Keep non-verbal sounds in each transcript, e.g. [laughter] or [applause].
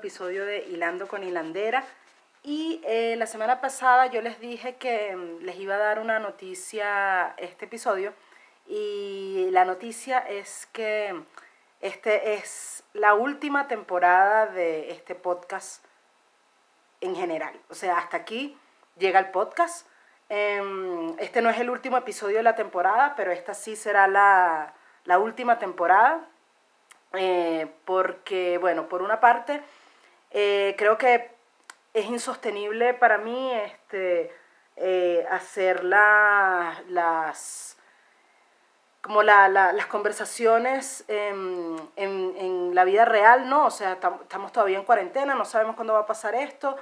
episodio de Hilando con Hilandera. Y eh, la semana pasada yo les dije que mm, les iba a dar una noticia este episodio. Y la noticia es que este es la última temporada de este podcast en general. O sea, hasta aquí llega el podcast. Em, este no es el último episodio de la temporada, pero esta sí será la, la última temporada. Eh, porque, bueno, por una parte, eh, creo que es insostenible para mí este, eh, hacer las como las conversaciones en, en, la vida real, ¿no? O sea, estamos todavía en cuarentena, no sabemos cuándo va a pasar esto.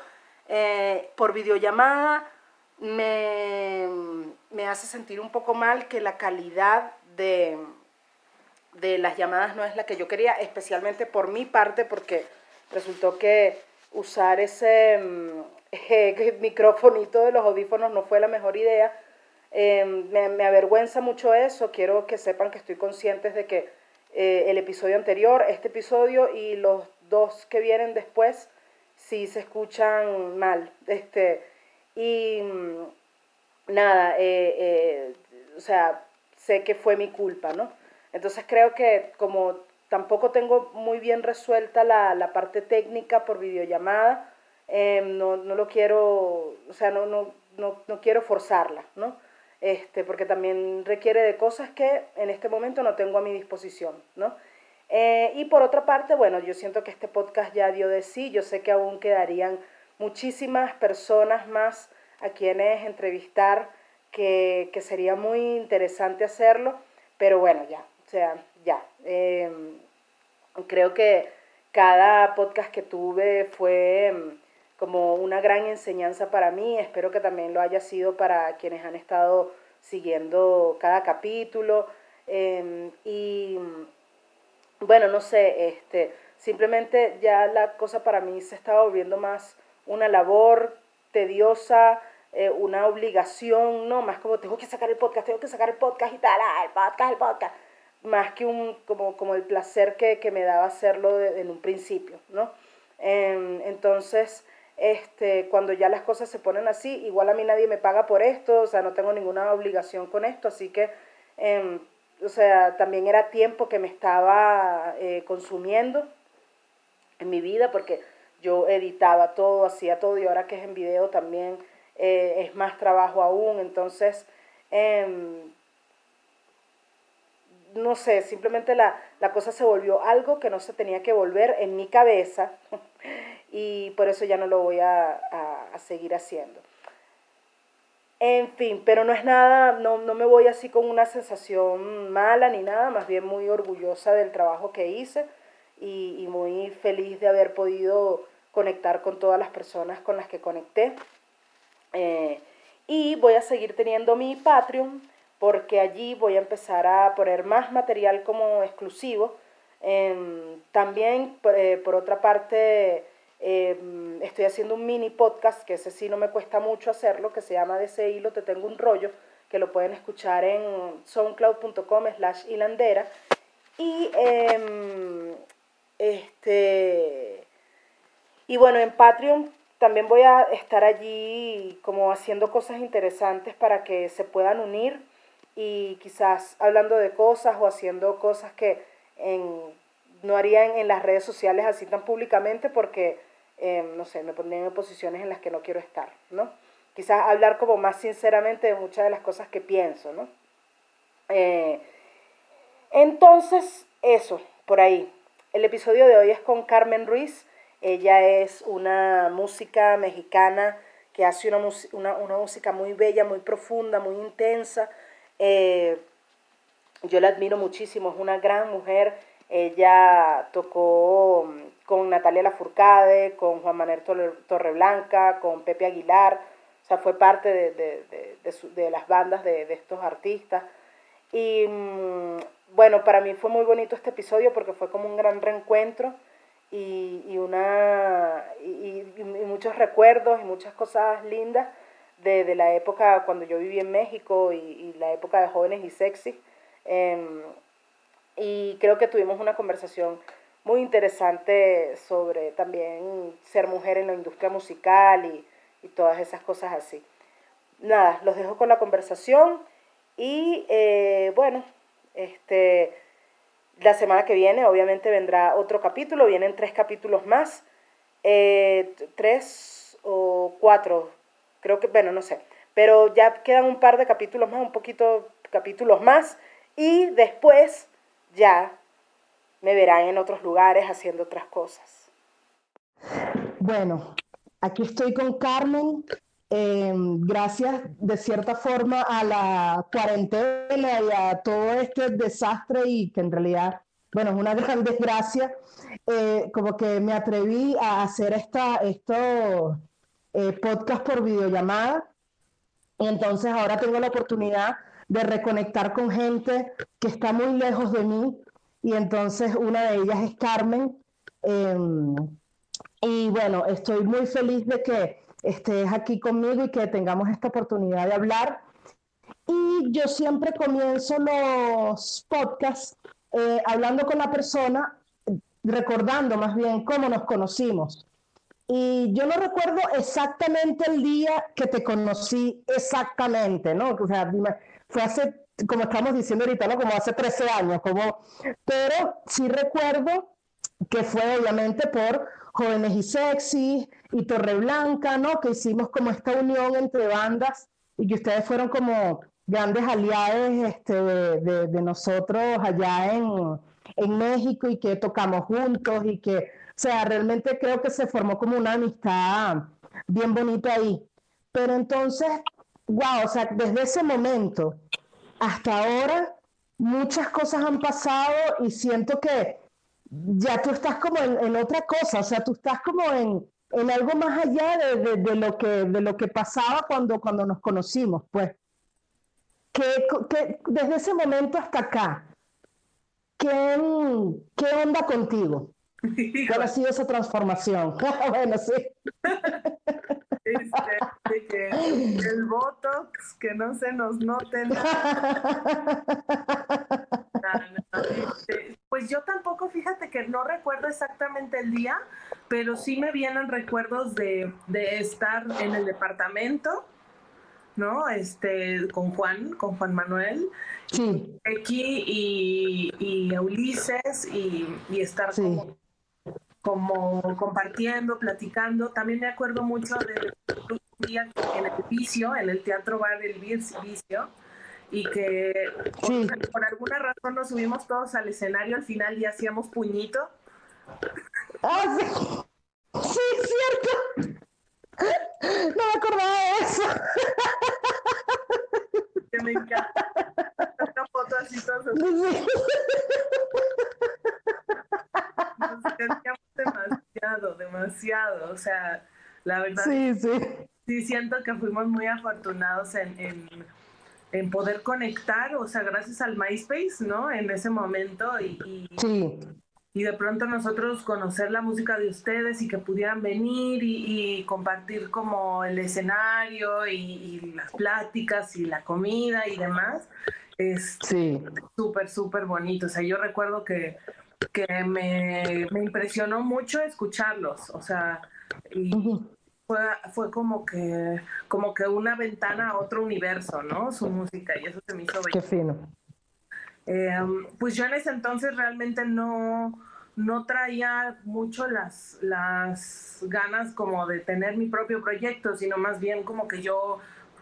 por videollamada me, me hace sentir un poco mal que la calidad de, de las llamadas no es la que yo quería, especialmente por mi parte, porque resultó que usar ese mm, [laughs] eh, de los audífonos no fue la mejor idea. Em, me, avergüenza mucho eso, quiero que sepan que estoy consciente de que eh, el episodio anterior, este episodio y los dos que vienen después, sí se escuchan mal. Este, y mm, nada, eh, o sea, sé que fue mi culpa, ¿no? Entonces creo que como tampoco tengo muy bien resuelta la, parte técnica por videollamada, em, no, lo quiero, o sea, no, no, no, quiero forzarla, ¿no? Este, porque también requiere de cosas que en este momento no tengo a mi disposición, ¿no? Eh, y por otra parte, bueno, yo siento que este podcast ya dio de sí, yo sé que aún quedarían muchísimas personas más a quienes entrevistar, que, que sería muy interesante hacerlo, pero bueno, ya, o sea, ya. Em, creo que cada podcast que tuve fue em, como una gran enseñanza para mí. Espero que también lo haya sido para quienes han estado siguiendo cada capítulo. Em, y bueno, no sé, este, simplemente ya la cosa para mí se estaba volviendo más una labor tediosa, eh, una obligación, ¿no? Más como tengo que sacar el podcast, tengo que sacar el podcast y tal, ah, el podcast, el podcast más que un, como, como el placer que, que me daba hacerlo en un principio, ¿no? Em, entonces, este, cuando ya las cosas se ponen así, igual a mí nadie me paga por esto, o sea, no tengo ninguna obligación con esto, así que, em, o sea, también era tiempo que me estaba eh, consumiendo en mi vida, porque yo editaba todo, hacía todo, y ahora que es en video también eh, es más trabajo aún, entonces, em, no sé, simplemente la, cosa se volvió algo que no se tenía que volver en mi cabeza [laughs] y por eso ya no lo voy a, seguir haciendo. En fin, pero no es nada, no, me voy así con una sensación mala ni nada, más bien muy orgullosa del trabajo que hice y, muy feliz de haber podido conectar con todas las personas con las que conecté. Eh, y voy a seguir teniendo mi Patreon porque allí voy a empezar a poner más material como exclusivo. Em, también, eh, por, otra parte, em, estoy haciendo un mini podcast, que ese sí no me cuesta mucho hacerlo, que se llama De ese hilo te tengo un rollo, que lo pueden escuchar en soundcloud.com slash hilandera. Y, em, este, y bueno, en Patreon también voy a estar allí como haciendo cosas interesantes para que se puedan unir y quizás hablando de cosas o haciendo cosas que no harían en las redes sociales así tan públicamente porque, em, no sé, me pondrían en posiciones en las que no quiero estar, ¿no? Quizás hablar como más sinceramente de muchas de las cosas que pienso, ¿no? Eh, entonces, eso, por ahí. El episodio de hoy es con Carmen Ruiz. Ella es una música mexicana que hace una, una, una música muy bella, muy profunda, muy intensa, eh, yo la admiro muchísimo, es una gran mujer. Ella tocó mm, con Natalia Lafourcade, con Juan Manuel Torreblanca, con Pepe Aguilar, o sea, fue parte de, las bandas de, estos artistas. Y mm, bueno, para mí fue muy bonito este episodio porque fue como un gran reencuentro y, una, y muchos recuerdos y muchas cosas lindas de, la época cuando yo viví en México y, la época de jóvenes y sexy. Em, y creo que tuvimos una conversación muy interesante sobre también ser mujer en la industria musical y, y todas esas cosas así. Nada, los dejo con la conversación y eh, bueno, este, la semana que viene obviamente vendrá otro capítulo, vienen tres capítulos más, eh, tres o cuatro, creo que, bueno, no sé, pero ya quedan un par de capítulos más, un poquito capítulos más y después ya me verán en otros lugares haciendo otras cosas. Bueno, aquí estoy con Carmen. Em, gracias de cierta forma a la cuarentena y a todo este desastre y que en realidad, bueno, es una [laughs] gran desgracia, eh, como que me atreví a hacer esta, estos eh, podcast por videollamada. Y entonces ahora tengo la oportunidad de reconectar con gente que está muy lejos de mí. Y entonces una de ellas es Carmen. Em, y bueno, estoy muy feliz de que estés aquí conmigo y que tengamos esta oportunidad de hablar. Y yo siempre comienzo los podcasts eh, hablando con la persona, recordando más bien cómo nos conocimos. Y yo no recuerdo exactamente el día que te conocí exactamente, ¿no? O sea, fue hace, como estamos diciendo ahorita, ¿no? Como hace 13 años, como, pero sí recuerdo que fue obviamente por Jóvenes y Sexy y Torre Blanca, ¿no? Que hicimos como esta unión entre bandas y que ustedes fueron como grandes aliados este, de, de, nosotros allá en, en México y que tocamos juntos y que, sea, realmente creo que se formó como una amistad bien bonita ahí. Pero entonces, wow, o sea, desde ese momento hasta ahora, muchas cosas han pasado y siento que ya tú estás como en, otra cosa, o sea, tú estás como en, en algo más allá de, de, lo que, de lo que pasaba cuando, cuando nos conocimos, pues. Que, que desde ese momento hasta acá, ¿qué, qué onda contigo? ¿Cuál ha sido esa transformación? [laughs] bueno, sí. Este, que el Botox, que no se nos note [laughs] este, pues yo tampoco, fíjate que no recuerdo exactamente el día, pero sí me vienen recuerdos de, de estar en el departamento, ¿no? Este, con Juan, con Juan Manuel, sí. X y, y Ulises, y, y estar como como compartiendo, platicando. También me acuerdo mucho de un día en el vicio, en el teatro bar del vicio, y que por, alguna razón nos subimos todos al escenario al final y hacíamos puñito. Ah, sí. Sí, cierto. No me acordaba de eso. Que me encanta. Una foto así todos. Sí. Demasiado. O sea, la verdad. Sí, sí. Sí, siento que fuimos muy afortunados en, en, poder conectar, o sea, gracias al MySpace, ¿no? En ese momento y, sí. y de pronto nosotros conocer la música de ustedes y que pudieran venir y, compartir como el escenario y, las pláticas y la comida y demás. Es súper, súper bonito. O sea, yo recuerdo que que me, impresionó mucho escucharlos, o sea, y fue, fue, como que como que una ventana a otro universo, ¿no? Su música, y eso se me hizo Qué fino. Em, pues yo en ese entonces realmente no, no traía mucho las, las ganas como de tener mi propio proyecto, sino más bien como que yo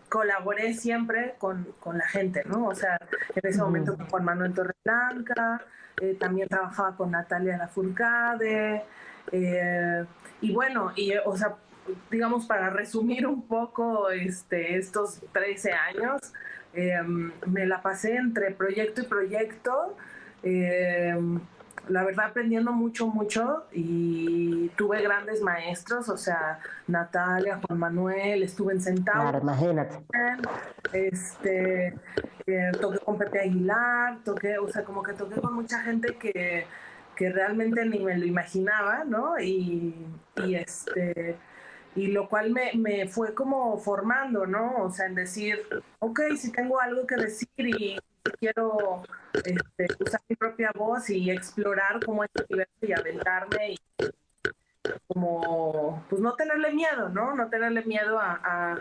colaboré siempre con, con la gente, ¿no? O sea, en ese momento con Juan Manuel Torreblanca, eh, también trabajaba con Natalia Lafourcade, eh, y bueno, y, o sea, digamos, para resumir un poco este, estos 13 años, eh, me la pasé entre proyecto y proyecto la verdad aprendiendo mucho, mucho y tuve grandes maestros, o sea, Natalia, Juan Manuel, estuve en Centauro. Claro, imagínate. Este, eh, toqué con Pepe Aguilar, toqué, o sea, como que toqué con mucha gente que, que realmente ni me lo imaginaba, ¿no? Y, y este y lo cual me, me, fue como formando, ¿no? O sea, en decir, ok, si tengo algo que decir y quiero este, usar mi propia voz y explorar como este universo y aventarme y como, pues no tenerle miedo, ¿no? No tenerle miedo a,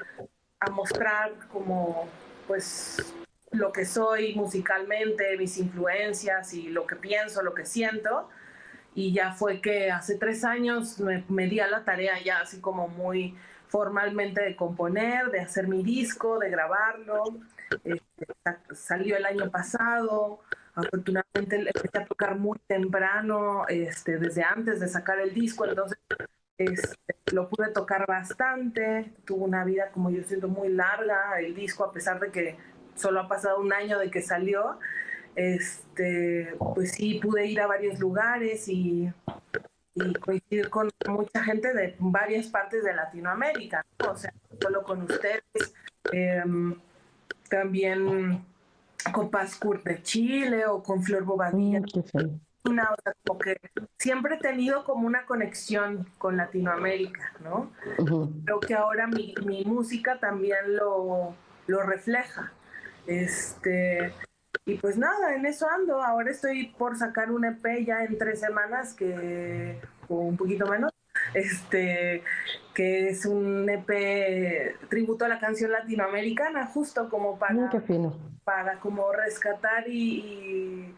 a mostrar como, pues, lo que soy musicalmente, mis influencias y lo que pienso, lo que siento. Y ya fue que hace tres años me, di a la tarea ya así como muy formalmente de componer, de hacer mi disco, de grabarlo. Este, salió el año pasado. Afortunadamente empecé a tocar muy temprano, este, desde antes de sacar el disco, entonces este, lo pude tocar bastante. Tuvo una vida, como yo siento, muy larga el disco, a pesar de que solo ha pasado un año de que salió, este, pues sí pude ir a varios lugares y, coincidir con mucha gente de varias partes de Latinoamérica, o sea, solo con ustedes, em, también con Paz de Chile o con Flor Bobadilla. Mm, una, o sea, como que siempre he tenido como una conexión con Latinoamérica, ¿no? Creo que ahora mi, mi música también lo, lo refleja. Este, y pues nada, en eso ando. Ahora estoy por sacar un EP ya en tres semanas, que, o un poquito menos, este, que es un EP tributo a la canción latinoamericana, justo como para, para como rescatar y,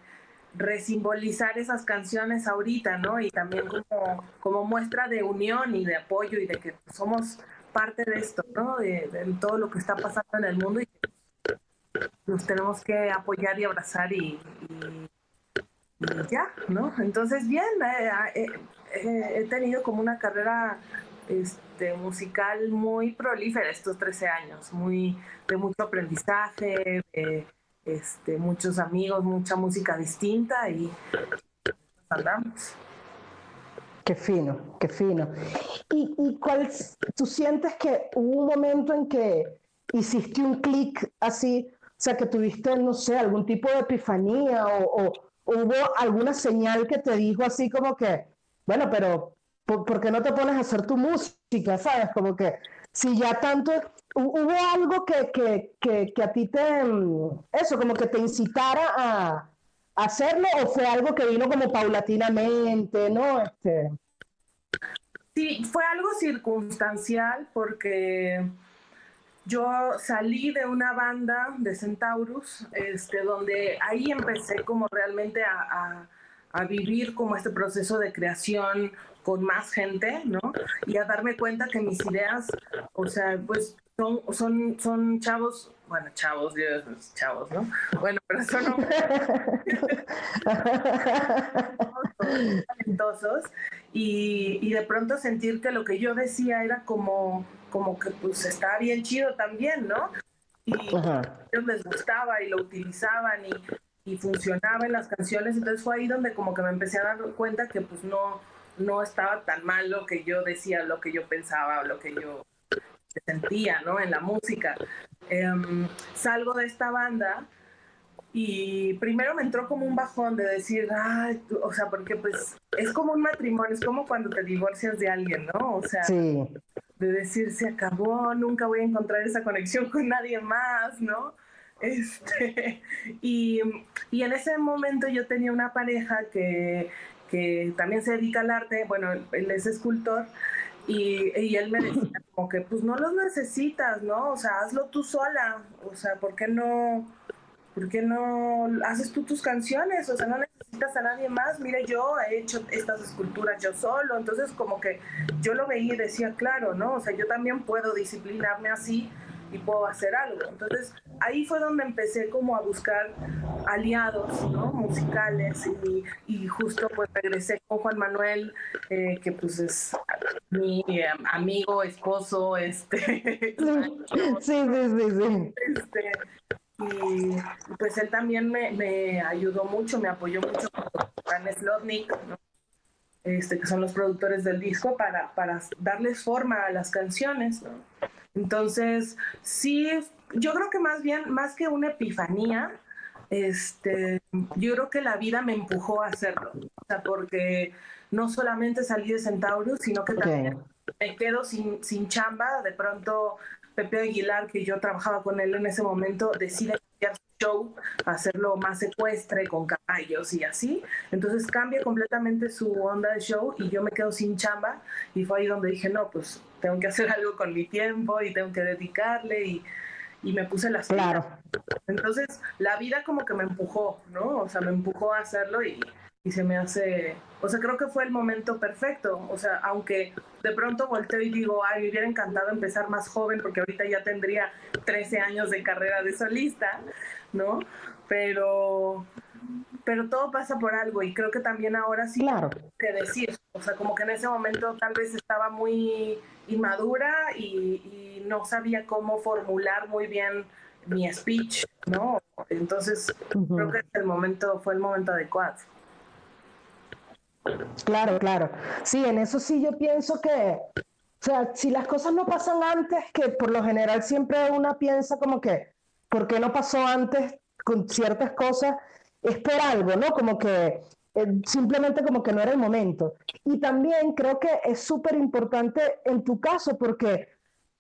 resimbolizar esas canciones ahorita, ¿no? Y también como, como muestra de unión y de apoyo y de que somos parte de esto, ¿no? De, de todo lo que está pasando en el mundo y nos tenemos que apoyar y abrazar y, ya, ¿no? Entonces, bien, eh, eh, eh, he tenido como una carrera este, musical muy prolífera estos 13 años, muy de mucho aprendizaje, este, muchos amigos, mucha música distinta y andamos. Qué fino, qué fino. ¿Y, y cuál, tú sientes que hubo un momento en que hiciste un clic así, o sea, que tuviste, no sé, algún tipo de epifanía o, hubo alguna señal que te dijo así como que, bueno, pero ¿por, qué no te pones a hacer tu música? ¿Sabes? Como que si ya tanto, hubo algo que, que, que, que a ti te, mm, eso, como que te incitara a, hacerlo o fue algo que vino como paulatinamente, ¿no? Este... Sí, fue algo circunstancial porque yo salí de una banda de Centaurus, este, donde ahí empecé como realmente a, a, vivir como este proceso de creación con más gente, ¿no? Y a darme cuenta que mis ideas, o sea, pues son, son, son chavos, bueno, chavos, Dios, chavos, ¿no? Bueno, pero son talentosos y, y de pronto sentir que lo que yo decía era como como que pues estaba bien chido también, ¿no? Y a ellos les gustaba y lo utilizaban y, y, funcionaba en las canciones, entonces fue ahí donde como que me empecé a dar cuenta que pues no, no estaba tan mal lo que yo decía, lo que yo pensaba, lo que yo sentía, ¿no? En la música. Em, salgo de esta banda y primero me entró como un bajón de decir, ay, o sea, porque pues es como un matrimonio, es como cuando te divorcias de alguien, ¿no? O sea, de decir, se acabó, nunca voy a encontrar esa conexión con nadie más, ¿no? Este, [laughs] y, y en ese momento yo tenía una pareja que, que también se dedica al arte, bueno, él es escultor, y, y, él me decía como que pues no los necesitas, ¿no? O sea, hazlo tú sola, o sea, ¿por qué no? ¿por qué no haces tú tus canciones? O sea, no necesitas a nadie más. Mire, yo he hecho estas esculturas yo solo. Entonces, como que yo lo veía y decía, claro, ¿no? O sea, yo también puedo disciplinarme así y puedo hacer algo. Entonces, ahí fue donde empecé como a buscar aliados, ¿no? Musicales y, y justo pues regresé con Juan Manuel, eh, que pues es mi eh, amigo, esposo, este... [laughs] sí, sí, sí, sí. Este, y pues él también me, me ayudó mucho, me apoyó mucho con Slotnik, este, que son los productores del disco, para, para darles forma a las canciones. Entonces, sí, yo creo que más bien, más que una epifanía, este, yo creo que la vida me empujó a hacerlo. O sea, porque no solamente salí de Centaurus, sino que también me quedo sin, sin chamba. De pronto Pepe Aguilar, que yo trabajaba con él en ese momento, decide show, hacerlo más secuestre con caballos y así. Entonces cambia completamente su onda de show y yo me quedo sin chamba y fue ahí donde dije, no, pues tengo que hacer [laughs] algo con mi tiempo y tengo que dedicarle y, y me puse las Claro. Entonces la vida como que me empujó, ¿no? O sea, me empujó a hacerlo y, y se me hace, o sea, creo que fue el momento perfecto, o sea, aunque de pronto volteo y digo, ay, me hubiera encantado empezar más joven porque ahorita ya tendría 13 años de carrera de solista, ¿no? Pero, pero todo pasa por algo y creo que también ahora sí Claro. que decir, o sea, como que en ese momento tal vez estaba muy inmadura y, y no sabía cómo formular muy bien mi speech, ¿no? Entonces, creo que el momento fue el momento adecuado. Claro, claro. Sí, en eso sí yo pienso que, o sea, si las cosas no pasan antes, que por lo general siempre una piensa como que, ¿por qué no pasó antes con ciertas cosas? Es por algo, ¿no? Como que eh, simplemente como que no era el momento. Y también creo que es súper importante en tu caso porque,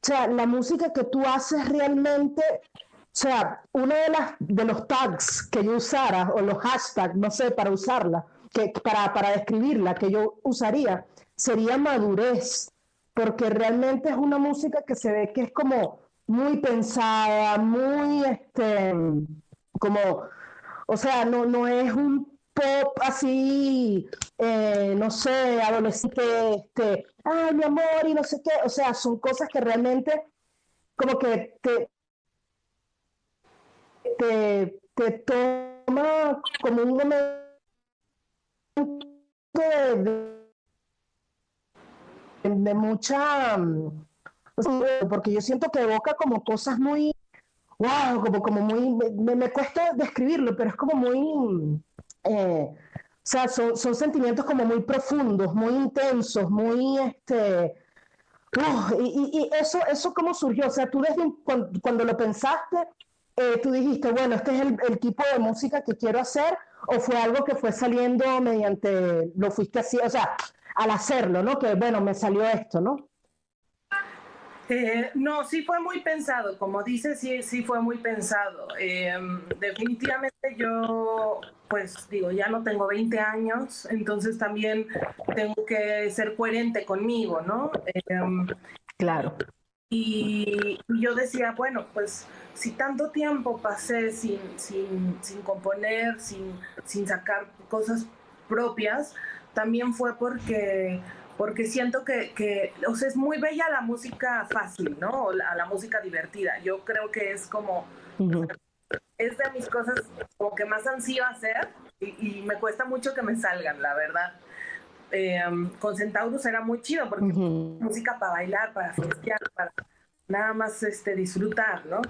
o sea, la música que tú haces realmente, o sea, uno de, las, de los tags que yo usara, o los hashtags, no sé, para usarla, que, para, para describirla, que yo usaría, sería madurez, porque realmente es una música que se ve que es como muy pensada, muy, este, como, o sea, no, no es un pop así, eh, no sé, adolescente, este, ay, mi amor, y no sé qué, o sea, son cosas que realmente como que te, te, toma como un momento de, mucha, porque yo siento que evoca como cosas muy, wow, como, como muy, me, me cuesta describirlo, pero es como muy, eh, o sea, son, son sentimientos como muy profundos, muy intensos, muy, este, uf, y, y- eso, eso cómo surgió, o sea, tú desde cuando lo pensaste, eh, tú dijiste, bueno, este es el, el tipo de música que quiero hacer, o fue algo que fue saliendo mediante, lo fuiste así, o sea, al hacerlo, ¿no? Que bueno, me salió esto, ¿no? Eh, no, sí fue muy pensado, como dices, sí, sí fue muy pensado. Eh, definitivamente yo, pues digo, ya no tengo 20 años, entonces también tengo que ser coherente conmigo, ¿no? Eh, Claro. y yo decía, bueno, pues si tanto tiempo pasé sin, sin, sin componer, sin, sin sacar cosas propias, también fue porque, porque siento que, que, o sea, es muy bella la música fácil, ¿no? O La, la música divertida. Yo creo que es como, es de mis cosas como que más ansío hacer y, y me cuesta mucho que me salgan, la verdad. Eh, con Centaurus era muy chido porque Ujú. música para bailar, para festear, para nada más este, disfrutar, ¿no?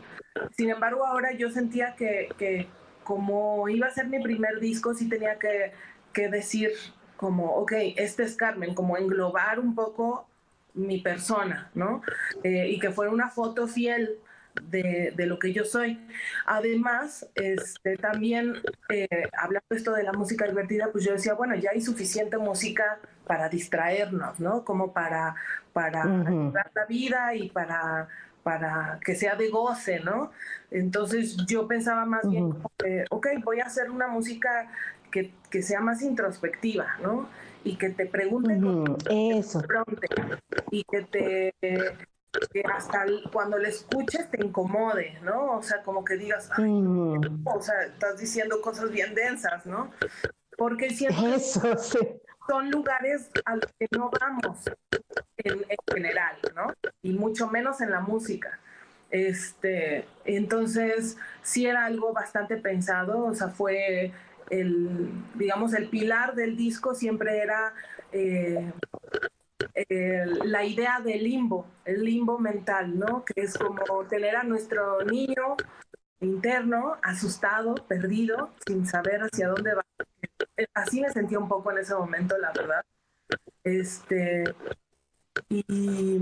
Sin embargo, ahora yo sentía que, que como iba a ser mi primer disco, sí tenía que, que decir como, ok, este es Carmen, como englobar un poco mi persona, ¿no? Eh, y que fuera una foto fiel de, de lo que yo soy. Además, este, también eh, hablando esto de la música divertida, pues yo decía, bueno, ya hay suficiente música para distraernos, ¿no? Como para, para Ujú. dar la vida y para, para que sea de goce, ¿no? Entonces yo pensaba más bien, Ujú. como que, ok, voy a hacer una música que, que sea más introspectiva, ¿no? Y que te pregunte Ujú. Eso. fronte y que te que hasta cuando le escuches te incomode, ¿no? O sea, como que digas, "Ay, o sea, estás diciendo cosas bien densas, ¿no? Porque que Eso, sí. son lugares a los que no vamos en, en general, ¿no? Y mucho menos en la música. Este, entonces, sí era algo bastante pensado, o sea, fue el, digamos, el pilar del disco siempre era eh, la idea del limbo, el limbo mental, ¿no? Que es como tener a nuestro niño interno asustado, perdido, sin saber hacia dónde va. Así me sentía un poco en ese momento, la verdad. Este, y,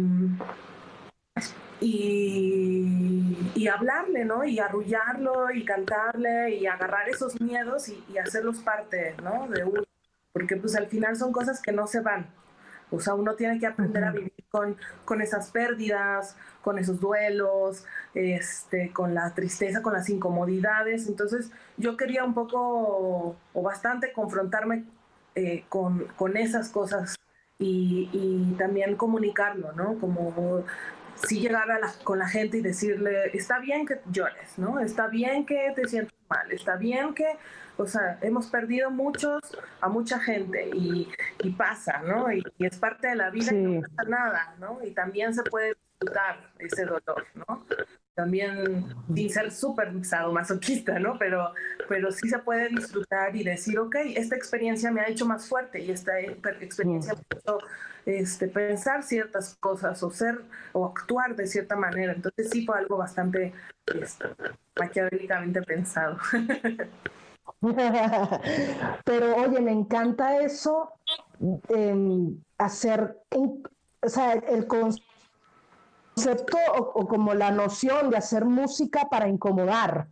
y, y hablarle, ¿no? Y arrullarlo y cantarle y agarrar esos miedos y, y hacerlos parte, ¿no? De uno. Porque pues al final son cosas que no se van. O sea, uno tiene que aprender a vivir con, con esas pérdidas, con esos duelos, este, con la tristeza, con las incomodidades. Entonces yo quería un poco o bastante confrontarme eh, con, con, esas cosas y, y, también comunicarlo, ¿no? Como si llegar a la, con la gente y decirle, está bien que llores, ¿no? Está bien que te sientas mal, está bien que, o sea, hemos perdido muchos, a mucha gente y, y pasa, ¿no? Y, es parte de la vida y no pasa nada, ¿no? Y también se puede disfrutar ese dolor, ¿no? También sin ser súper sadomasoquista, ¿no? Pero, pero sí se puede disfrutar y decir, ok, esta experiencia me ha hecho más fuerte y esta experiencia me ha hecho este, pensar ciertas cosas o ser o actuar de cierta manera. Entonces sí fue algo bastante este, maquiavélicamente pensado. [laughs] Pero oye, me encanta eso, hacer, o sea, el concepto o, como la noción de hacer música para incomodar.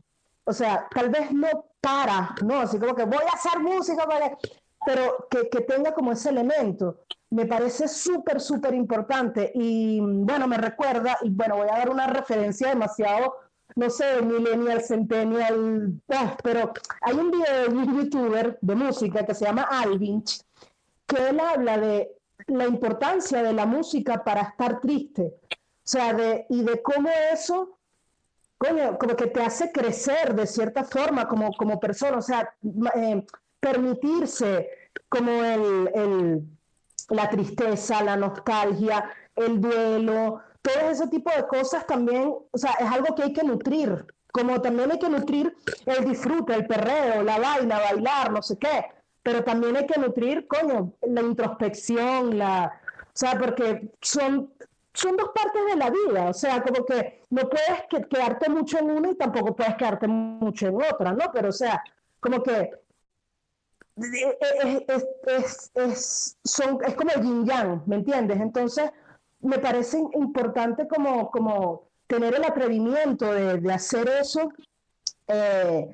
O sea, tal vez no para, ¿no? Así como que voy a hacer música para... Pero que, que tenga como ese elemento me parece súper, súper importante. Y bueno, me recuerda, y bueno, voy a dar una referencia demasiado, no sé, millennial, centennial, ah, pero hay un video de un youtuber de música que se llama Alvinch, que él habla de la importancia de la música para estar triste. O sea, de, y de cómo eso, coño, como que te hace crecer de cierta forma como, como persona, o sea, eh, permitirse como el, el la tristeza, la nostalgia, el duelo, todo ese tipo de cosas también, o sea, es algo que hay que nutrir, como también hay que nutrir el disfrute, el perreo, la vaina, bailar, no sé qué, pero también hay que nutrir, coño, la introspección, la, o sea, porque son, son dos partes de la vida, o sea, como que no puedes quedarte mucho en una y tampoco puedes quedarte mucho en otra, ¿no? Pero, o sea, como que es, es, es, son, es como el yin yang, ¿me entiendes? Entonces, me parece importante como, como tener el atrevimiento de, de hacer eso eh,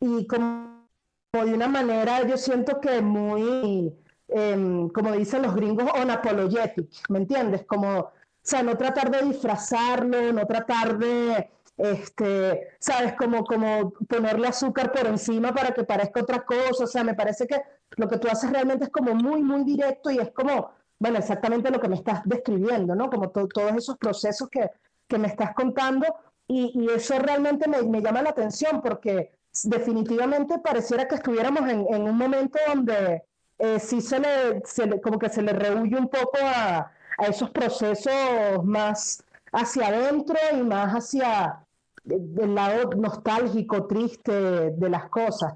y como, de una manera, yo siento que muy, em, como dicen los gringos, unapologetic, ¿me entiendes? Como, o sea, no tratar de disfrazarlo, no tratar de este, sabes, como, como ponerle azúcar por encima para que parezca otra cosa, o sea, me parece que lo que tú haces realmente es como muy, muy directo y es como, bueno, exactamente lo que me estás describiendo, ¿no? Como todos esos procesos que, que, me estás contando y, y eso realmente me, me, llama la atención porque definitivamente pareciera que estuviéramos en, en un momento donde eh, sí se le, como que se le rehuye un poco a, a esos procesos más hacia adentro y más hacia, del lado nostálgico, triste de las cosas.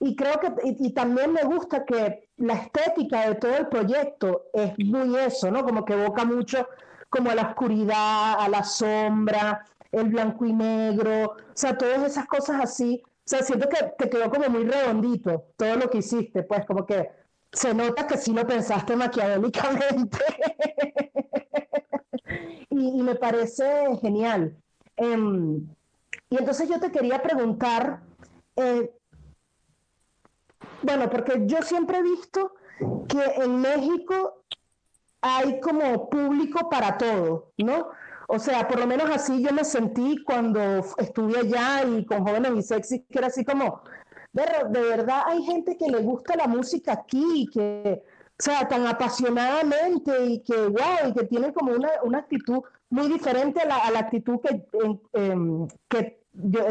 Y creo que, y, también me gusta que la estética de todo el proyecto es muy eso, ¿no? Como que evoca mucho como a la oscuridad, a la sombra, el blanco y negro, o sea, todas esas cosas así. O sea, siento que te quedó como muy redondito todo lo que hiciste, pues como que se nota que sí lo pensaste maquiavélicamente. [laughs] y, me parece genial. Em, y entonces yo te quería preguntar, eh, bueno, porque yo siempre he visto que en México hay como público para todo, ¿no? O sea, por lo menos así yo me sentí cuando estuve allá y con jóvenes y sexy, que era así como, de, de verdad hay gente que le gusta la música aquí, que, o sea, tan apasionadamente y que, wow, y que tiene como una, una actitud muy diferente a la, a la actitud que, que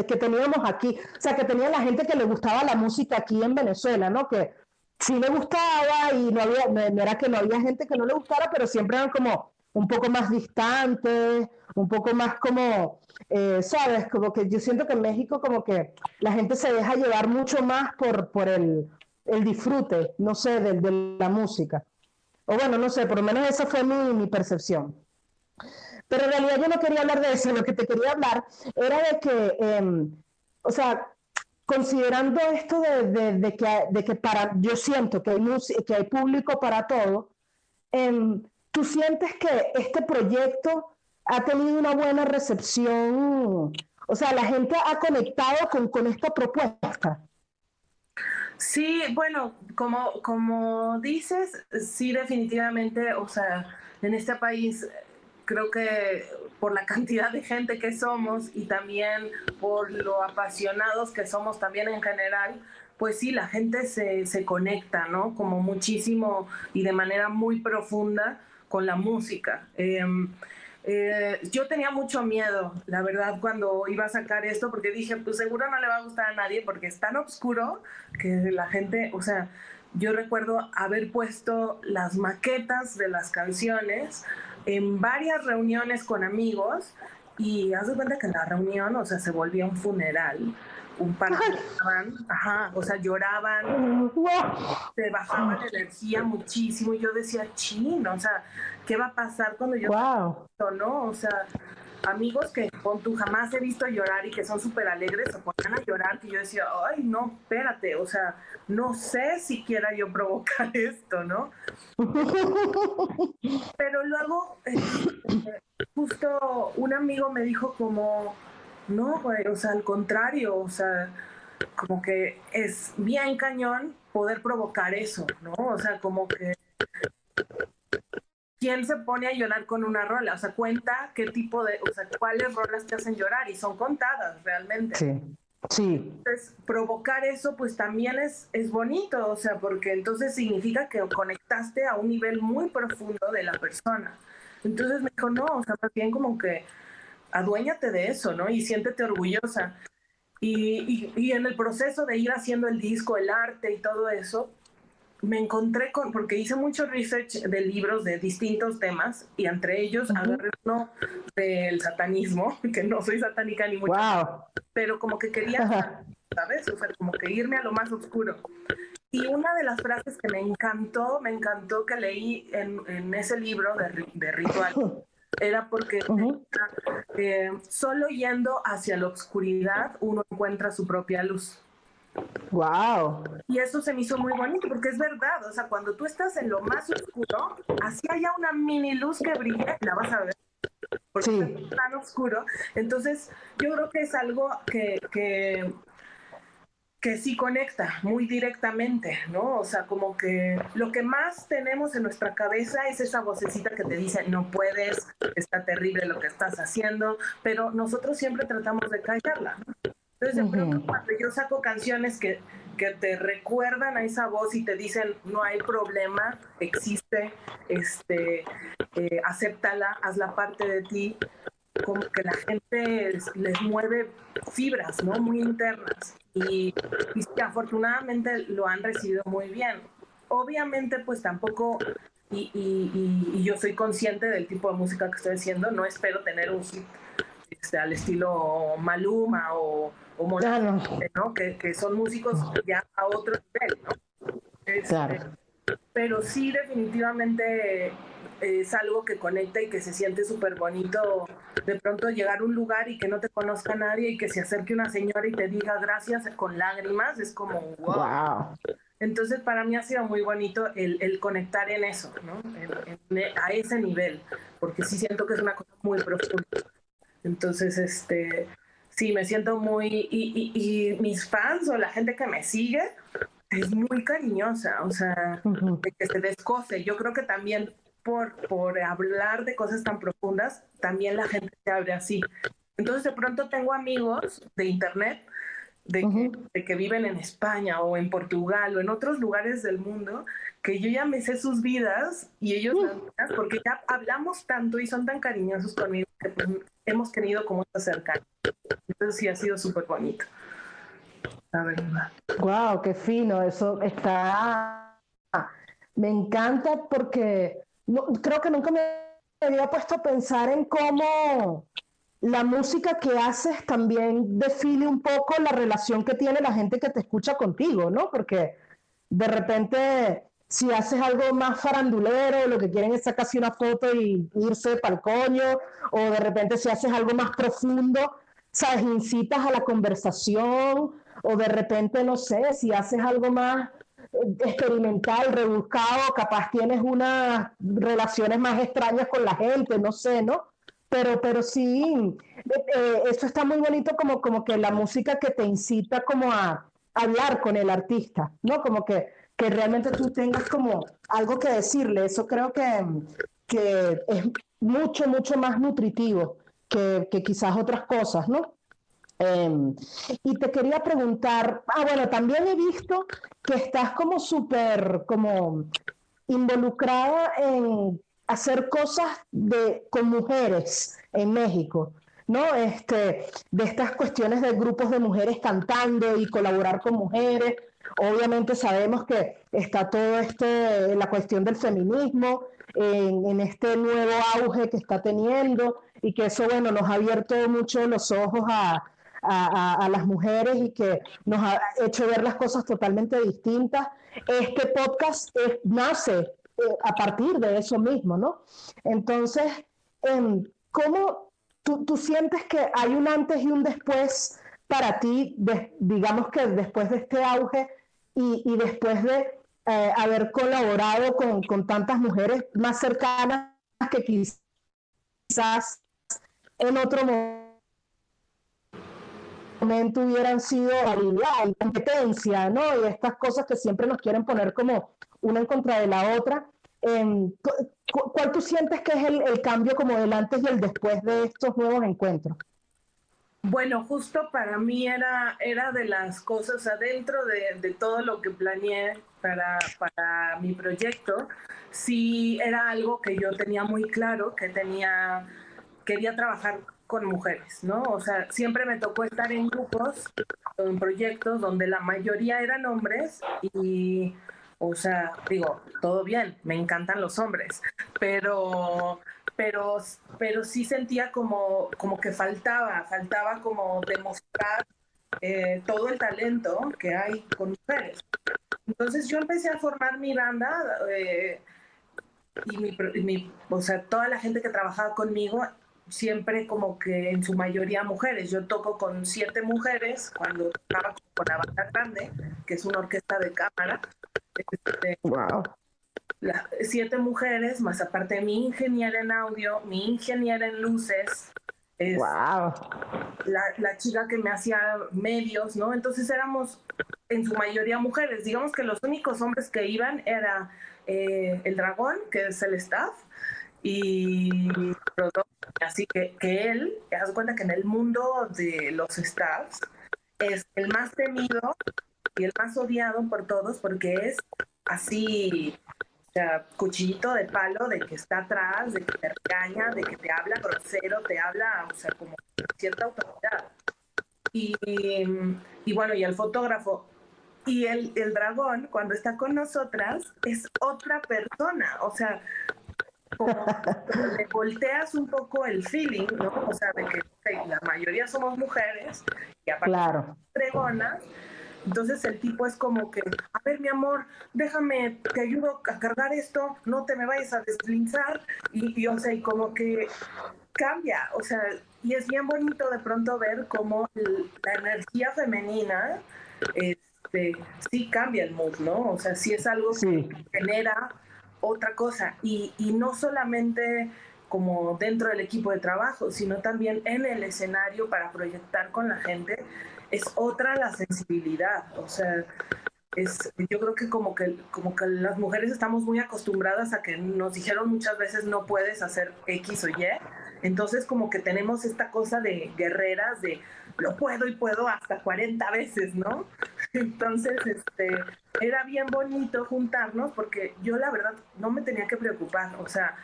que teníamos aquí, o sea, que tenía la gente que le gustaba la música aquí en Venezuela, ¿no? Que sí le gustaba y no había, no era que no había gente que no le gustara, pero siempre eran como un poco más distantes, un poco más como, eh, ¿sabes? Como que yo siento que en México como que la gente se deja llevar mucho más por, por el, el disfrute, no sé, de, de, la música. O bueno, no sé, por lo menos esa fue mi, mi percepción. Pero en realidad yo no quería hablar de eso, lo que te quería hablar era de que, em, o sea, considerando esto de, que, de que para, yo siento que hay, que hay público para todo, em, ¿tú sientes que este proyecto ha tenido una buena recepción? O sea, la gente ha conectado con, con esta propuesta. Sí, bueno, como, como dices, sí, definitivamente, o sea, en este país creo que por la [laughs] cantidad de gente que somos y también por lo apasionados que somos también en general, pues sí, la gente se, se conecta, ¿no? Como muchísimo y de manera muy profunda con la música. Em, eh, yo tenía mucho miedo, la verdad, cuando iba a sacar esto, porque dije, pues seguro no le va a gustar a nadie, porque es tan oscuro que la gente, o sea, yo recuerdo haber puesto las maquetas de las canciones en varias reuniones con amigos y haz de cuenta que en la reunión, o sea, se volvía un funeral un par ajá, o sea, lloraban, se bajaba la energía muchísimo y yo decía, chino, o sea, ¿qué va a pasar cuando yo wow. no? O sea, amigos que con tú jamás he visto llorar y que son súper alegres se ponían a llorar que yo decía, ay, no, espérate, o sea, no sé si quiera yo provocar [laughs] esto, ¿no? [laughs] Pero luego, eh, justo un amigo me dijo como, no, güey, o sea, al contrario, o sea, como que es bien cañón poder provocar eso, ¿no? O sea, como que quién se pone a llorar con una rola, o sea, cuenta qué tipo de, o sea, cuáles rolas te hacen llorar y son contadas realmente. Sí. Sí. Entonces, provocar eso pues también es, es bonito, o sea, porque entonces significa que conectaste a un nivel muy profundo de la persona. Entonces me dijo, no, o sea, más bien como que aduéñate de eso, ¿no? Y siéntete orgullosa. Y, y, en el proceso de ir haciendo el disco, el arte y todo eso, me encontré con, porque hice mucho research de libros de distintos temas y entre ellos agarré uno del satanismo, [laughs] que no soy satánica ni mucho, wow. pero como que quería, [laughs] ¿sabes? O sea, como que irme a lo más oscuro. Y una de las frases que me encantó, me encantó que leí en, en ese libro de, de ritual, [laughs] era porque eh, solo yendo hacia la oscuridad uno encuentra su propia luz. Wow. Y eso se me hizo muy bonito porque es verdad, o sea, cuando tú estás en lo más oscuro, así haya una mini luz que brille, la vas a ver. Porque sí. es tan oscuro. Entonces, yo creo que es algo que, que que sí conecta muy directamente, ¿no? O sea, como que lo que más tenemos en nuestra cabeza es esa vocecita que te dice, no puedes, está terrible lo que estás haciendo, pero nosotros siempre tratamos de callarla. Entonces, de pronto, cuando yo saco canciones que, que te recuerdan a esa voz y te dicen, no hay problema, existe, este, eh, acéptala, hazla parte de ti, como que la gente les mueve fibras, ¿no? Muy internas. Y, y, afortunadamente lo han recibido muy bien. Obviamente, pues tampoco, y, y, y, yo soy consciente del tipo de música que estoy haciendo, no espero tener un hit este, al estilo Maluma o, o Monarca, ¿no? Que, que, son músicos ya a otro nivel, ¿no? Este, claro. Pero sí, definitivamente es algo que conecta y que se siente súper bonito de pronto llegar a un lugar y que no te conozca nadie y que se acerque una señora y te diga gracias con lágrimas, es como wow. wow. Entonces para mí ha sido muy bonito el, el conectar en eso, ¿no? En, en, a ese nivel, porque sí siento que es una cosa muy profunda. Entonces, este, sí, me siento muy... Y, y, y mis fans o la gente que me sigue, es muy cariñosa, o sea, uh -huh. que se descoce. Yo creo que también por, por hablar de cosas tan profundas, también la gente se abre así. Entonces de pronto tengo amigos de internet de, uh -huh. que, de, que, viven en España o en Portugal o en otros lugares del mundo que yo ya me sé sus vidas y ellos uh -huh. porque ya hablamos tanto y son tan cariñosos conmigo que pues, hemos tenido como esta cercanía. Entonces sí ha sido súper bonito. La verdad. Wow, qué fino, eso está... Me encanta porque no, creo que nunca me había puesto a pensar en cómo la música que haces también define un poco la relación que tiene la gente que te escucha contigo, ¿no? Porque de repente, si haces algo más farandulero, lo que quieren es sacarse una foto y irse para el coño, o de repente si haces algo más profundo, ¿sabes? Incitas a la conversación, o de repente, no sé, si haces algo más experimental, rebuscado, capaz tienes unas relaciones más extrañas con la gente, no sé, ¿no? Pero, pero sí, eh, eso está muy bonito como, como que la música que te incita como a hablar con el artista, ¿no? Como que, que realmente tú tengas como algo que decirle, eso creo que, que es mucho, mucho más nutritivo que, que quizás otras cosas, ¿no? Em, y te quería preguntar, ah, bueno, también he visto que estás como súper, como involucrada en hacer cosas de, con mujeres en México, ¿no? Este, de estas cuestiones de grupos de mujeres cantando y colaborar con mujeres. Obviamente sabemos que está todo este, la cuestión del feminismo en, en este nuevo auge que está teniendo y que eso, bueno, nos ha abierto mucho los ojos a, a, las mujeres y que nos ha hecho ver las cosas totalmente distintas. Este podcast nace eh, a partir de eso mismo, ¿no? Entonces, em, ¿cómo tú, tú, sientes que hay un antes y un después para ti, digamos que después de este auge y, y después de eh, haber colaborado con, con tantas mujeres más cercanas que quizás en otro momento? Hubieran sido y competencia, ¿no? Y estas cosas que siempre nos quieren poner como una en contra de la otra. Em, ¿Cuál tú sientes que es el, cambio como del antes y el después de estos nuevos encuentros? Bueno, justo para mí era, era de las cosas adentro de, de todo lo que planeé para, para mi proyecto, sí era algo que yo tenía muy claro, que tenía, quería trabajar con mujeres, ¿no? O sea, siempre me tocó estar en grupos, en proyectos donde la mayoría eran hombres y, o sea, digo, todo bien, me encantan los hombres, pero, pero, pero sí sentía como, como que faltaba, faltaba como demostrar eh, todo el talento que hay con mujeres. Entonces yo empecé a formar mi banda eh, y mi, mi, o sea, toda la gente que trabajaba conmigo siempre como que en su mayoría mujeres. Yo toco con siete mujeres cuando tocaba con la banda grande, que es una orquesta de cámara. wow. Este, siete mujeres, más aparte mi ingeniera en audio, mi ingeniera en luces. wow. La, la, chica que me hacía medios, ¿no? Entonces éramos en su mayoría mujeres. Digamos que los únicos hombres que iban era eh, el dragón, que es el staff, y así que, que él, te das cuenta que en el mundo de los staffs es el más temido y el más odiado por todos porque es así, o cuchillito de palo de que está atrás, de que te regaña, de que te habla grosero, te habla, o sea, como cierta autoridad. Y, y bueno, y el fotógrafo y el, el dragón, cuando está con nosotras, es otra persona, o sea, como, le volteas un poco el feeling, ¿no? O sea, de que la mayoría somos mujeres y aparte claro. pregonas. Entonces el tipo es como que, a ver mi amor, déjame, te ayudo a cargar esto, no te me vayas a deslizar. Y, y, o sea, y como que cambia, o sea, y es bien bonito de pronto ver cómo la energía femenina este, sí cambia el mood, ¿no? O sea, sí es algo que genera otra cosa. Y, y no solamente como dentro del equipo de trabajo, sino también en el escenario para proyectar con la gente, es otra la sensibilidad. O sea, es, yo creo que como que como que las mujeres estamos muy acostumbradas a que nos dijeron muchas veces no puedes hacer X o Y. Entonces como que tenemos esta cosa de guerreras de lo puedo y puedo hasta 40 veces, ¿no? Entonces, este, era bien bonito juntarnos porque yo la verdad no me tenía que preocupar, o sea,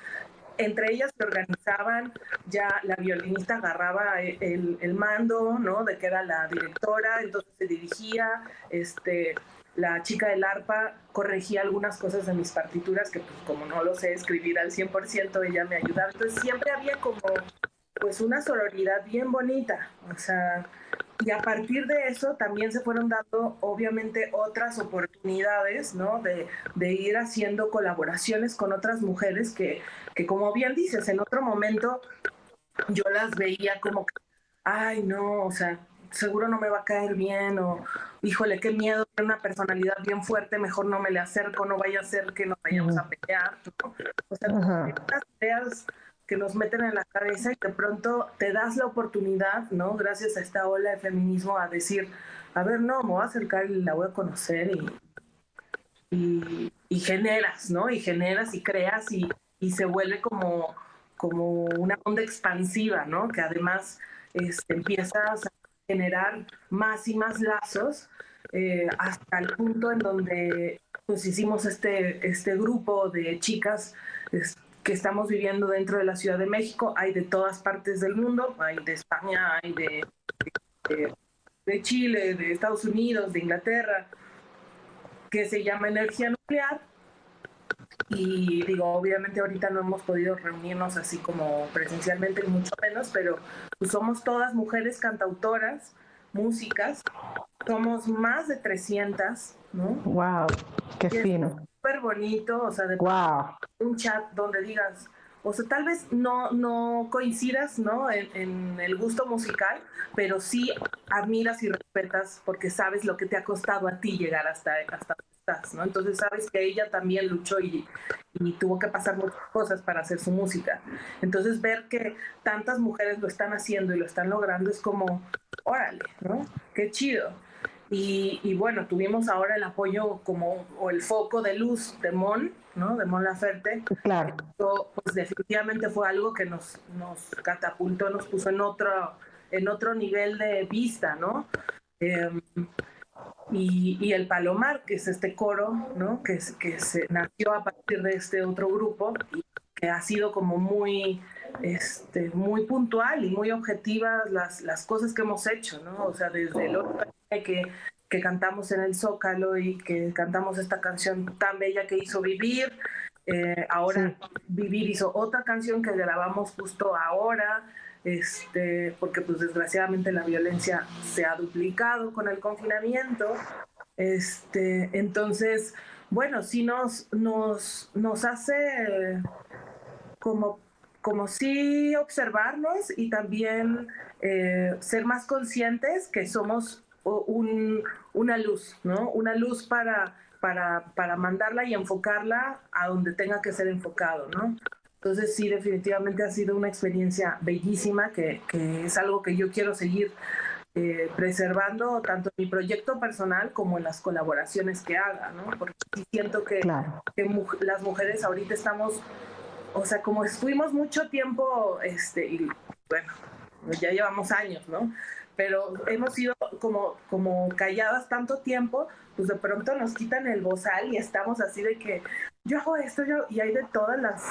entre ellas se organizaban, ya la violinista agarraba el, el, mando, ¿no? De que era la directora, entonces se dirigía, este, la chica del arpa corregía algunas cosas de mis partituras que pues como no lo sé escribir al 100%, ella me ayudaba, entonces siempre había como pues una sororidad bien bonita, o sea, y a partir de eso también se fueron dando obviamente otras oportunidades, ¿no? De, de ir haciendo colaboraciones con otras mujeres que, que, como bien dices, en otro momento yo las veía como que, ay, no, o sea, seguro no me va a caer bien o, híjole, qué miedo, tiene una personalidad bien fuerte, mejor no me le acerco, no vaya a ser que nos vayamos a pelear, ¿no? O sea, estas ideas que nos meten en la cabeza y de pronto te das la oportunidad, ¿no? Gracias a esta ola de feminismo a decir, a ver, no, me voy a acercar y la voy a conocer y, y, generas, ¿no? Y generas y creas y, y se vuelve como, como una onda expansiva, ¿no? Que además este, empiezas a generar más y más lazos eh, hasta el punto en donde pues hicimos este, este grupo de chicas que estamos viviendo dentro de la Ciudad de México. Hay de todas partes del mundo, hay de España, hay de, de Chile, de Estados Unidos, de Inglaterra, que se llama Energía Nuclear y digo, obviamente ahorita no hemos podido reunirnos así como presencialmente, mucho menos, pero pues somos todas mujeres cantautoras, músicas, somos más de 300, ¿no? ¡Wow! ¡Qué fino! Súper bonito, o sea, de wow. un chat donde digas, o sea, tal vez no, no coincidas, ¿no? En, en, el gusto musical, pero sí admiras y respetas porque sabes lo que te ha costado a ti llegar hasta, hasta ¿no? Entonces sabes que ella también luchó y, y, tuvo que pasar muchas cosas para hacer su música. Entonces ver que tantas mujeres lo están haciendo y lo están logrando es como, órale, ¿no? Qué chido. Y, y bueno, tuvimos ahora el apoyo como, o el foco de luz de Mon, ¿no? De Mon Laferte. Claro. pues definitivamente fue algo que nos, nos catapultó, nos puso en otro, en otro nivel de vista, ¿no? Eh, y, el Palomar, que es este coro, ¿no? que, que se nació a partir de este otro grupo y que ha sido como muy, este, muy puntual y muy objetiva las, las cosas que hemos hecho, ¿no? O sea, desde el otro que, que cantamos en el Zócalo y que cantamos esta canción tan bella que hizo Vivir, eh, ahora Vivir hizo otra canción que grabamos justo ahora, este, porque pues desgraciadamente la violencia se ha duplicado con el confinamiento. Este, entonces, bueno, sí nos, nos, nos hace como, como sí observarnos y también eh, ser más conscientes que somos un, una luz, ¿no? Una luz para, para, para mandarla y enfocarla a donde tenga que ser enfocado, ¿no? Entonces sí, definitivamente ha sido una experiencia bellísima que, que es algo que yo quiero seguir eh, preservando tanto en mi proyecto personal como en las colaboraciones que haga, ¿no? Porque siento que, que las mujeres ahorita estamos, o sea, como estuvimos mucho tiempo, este, y bueno, ya llevamos años, ¿no? Pero hemos sido como, como calladas tanto tiempo, pues de pronto nos quitan el bozal y estamos así de que, yo hago esto, yo, y hay de todas las,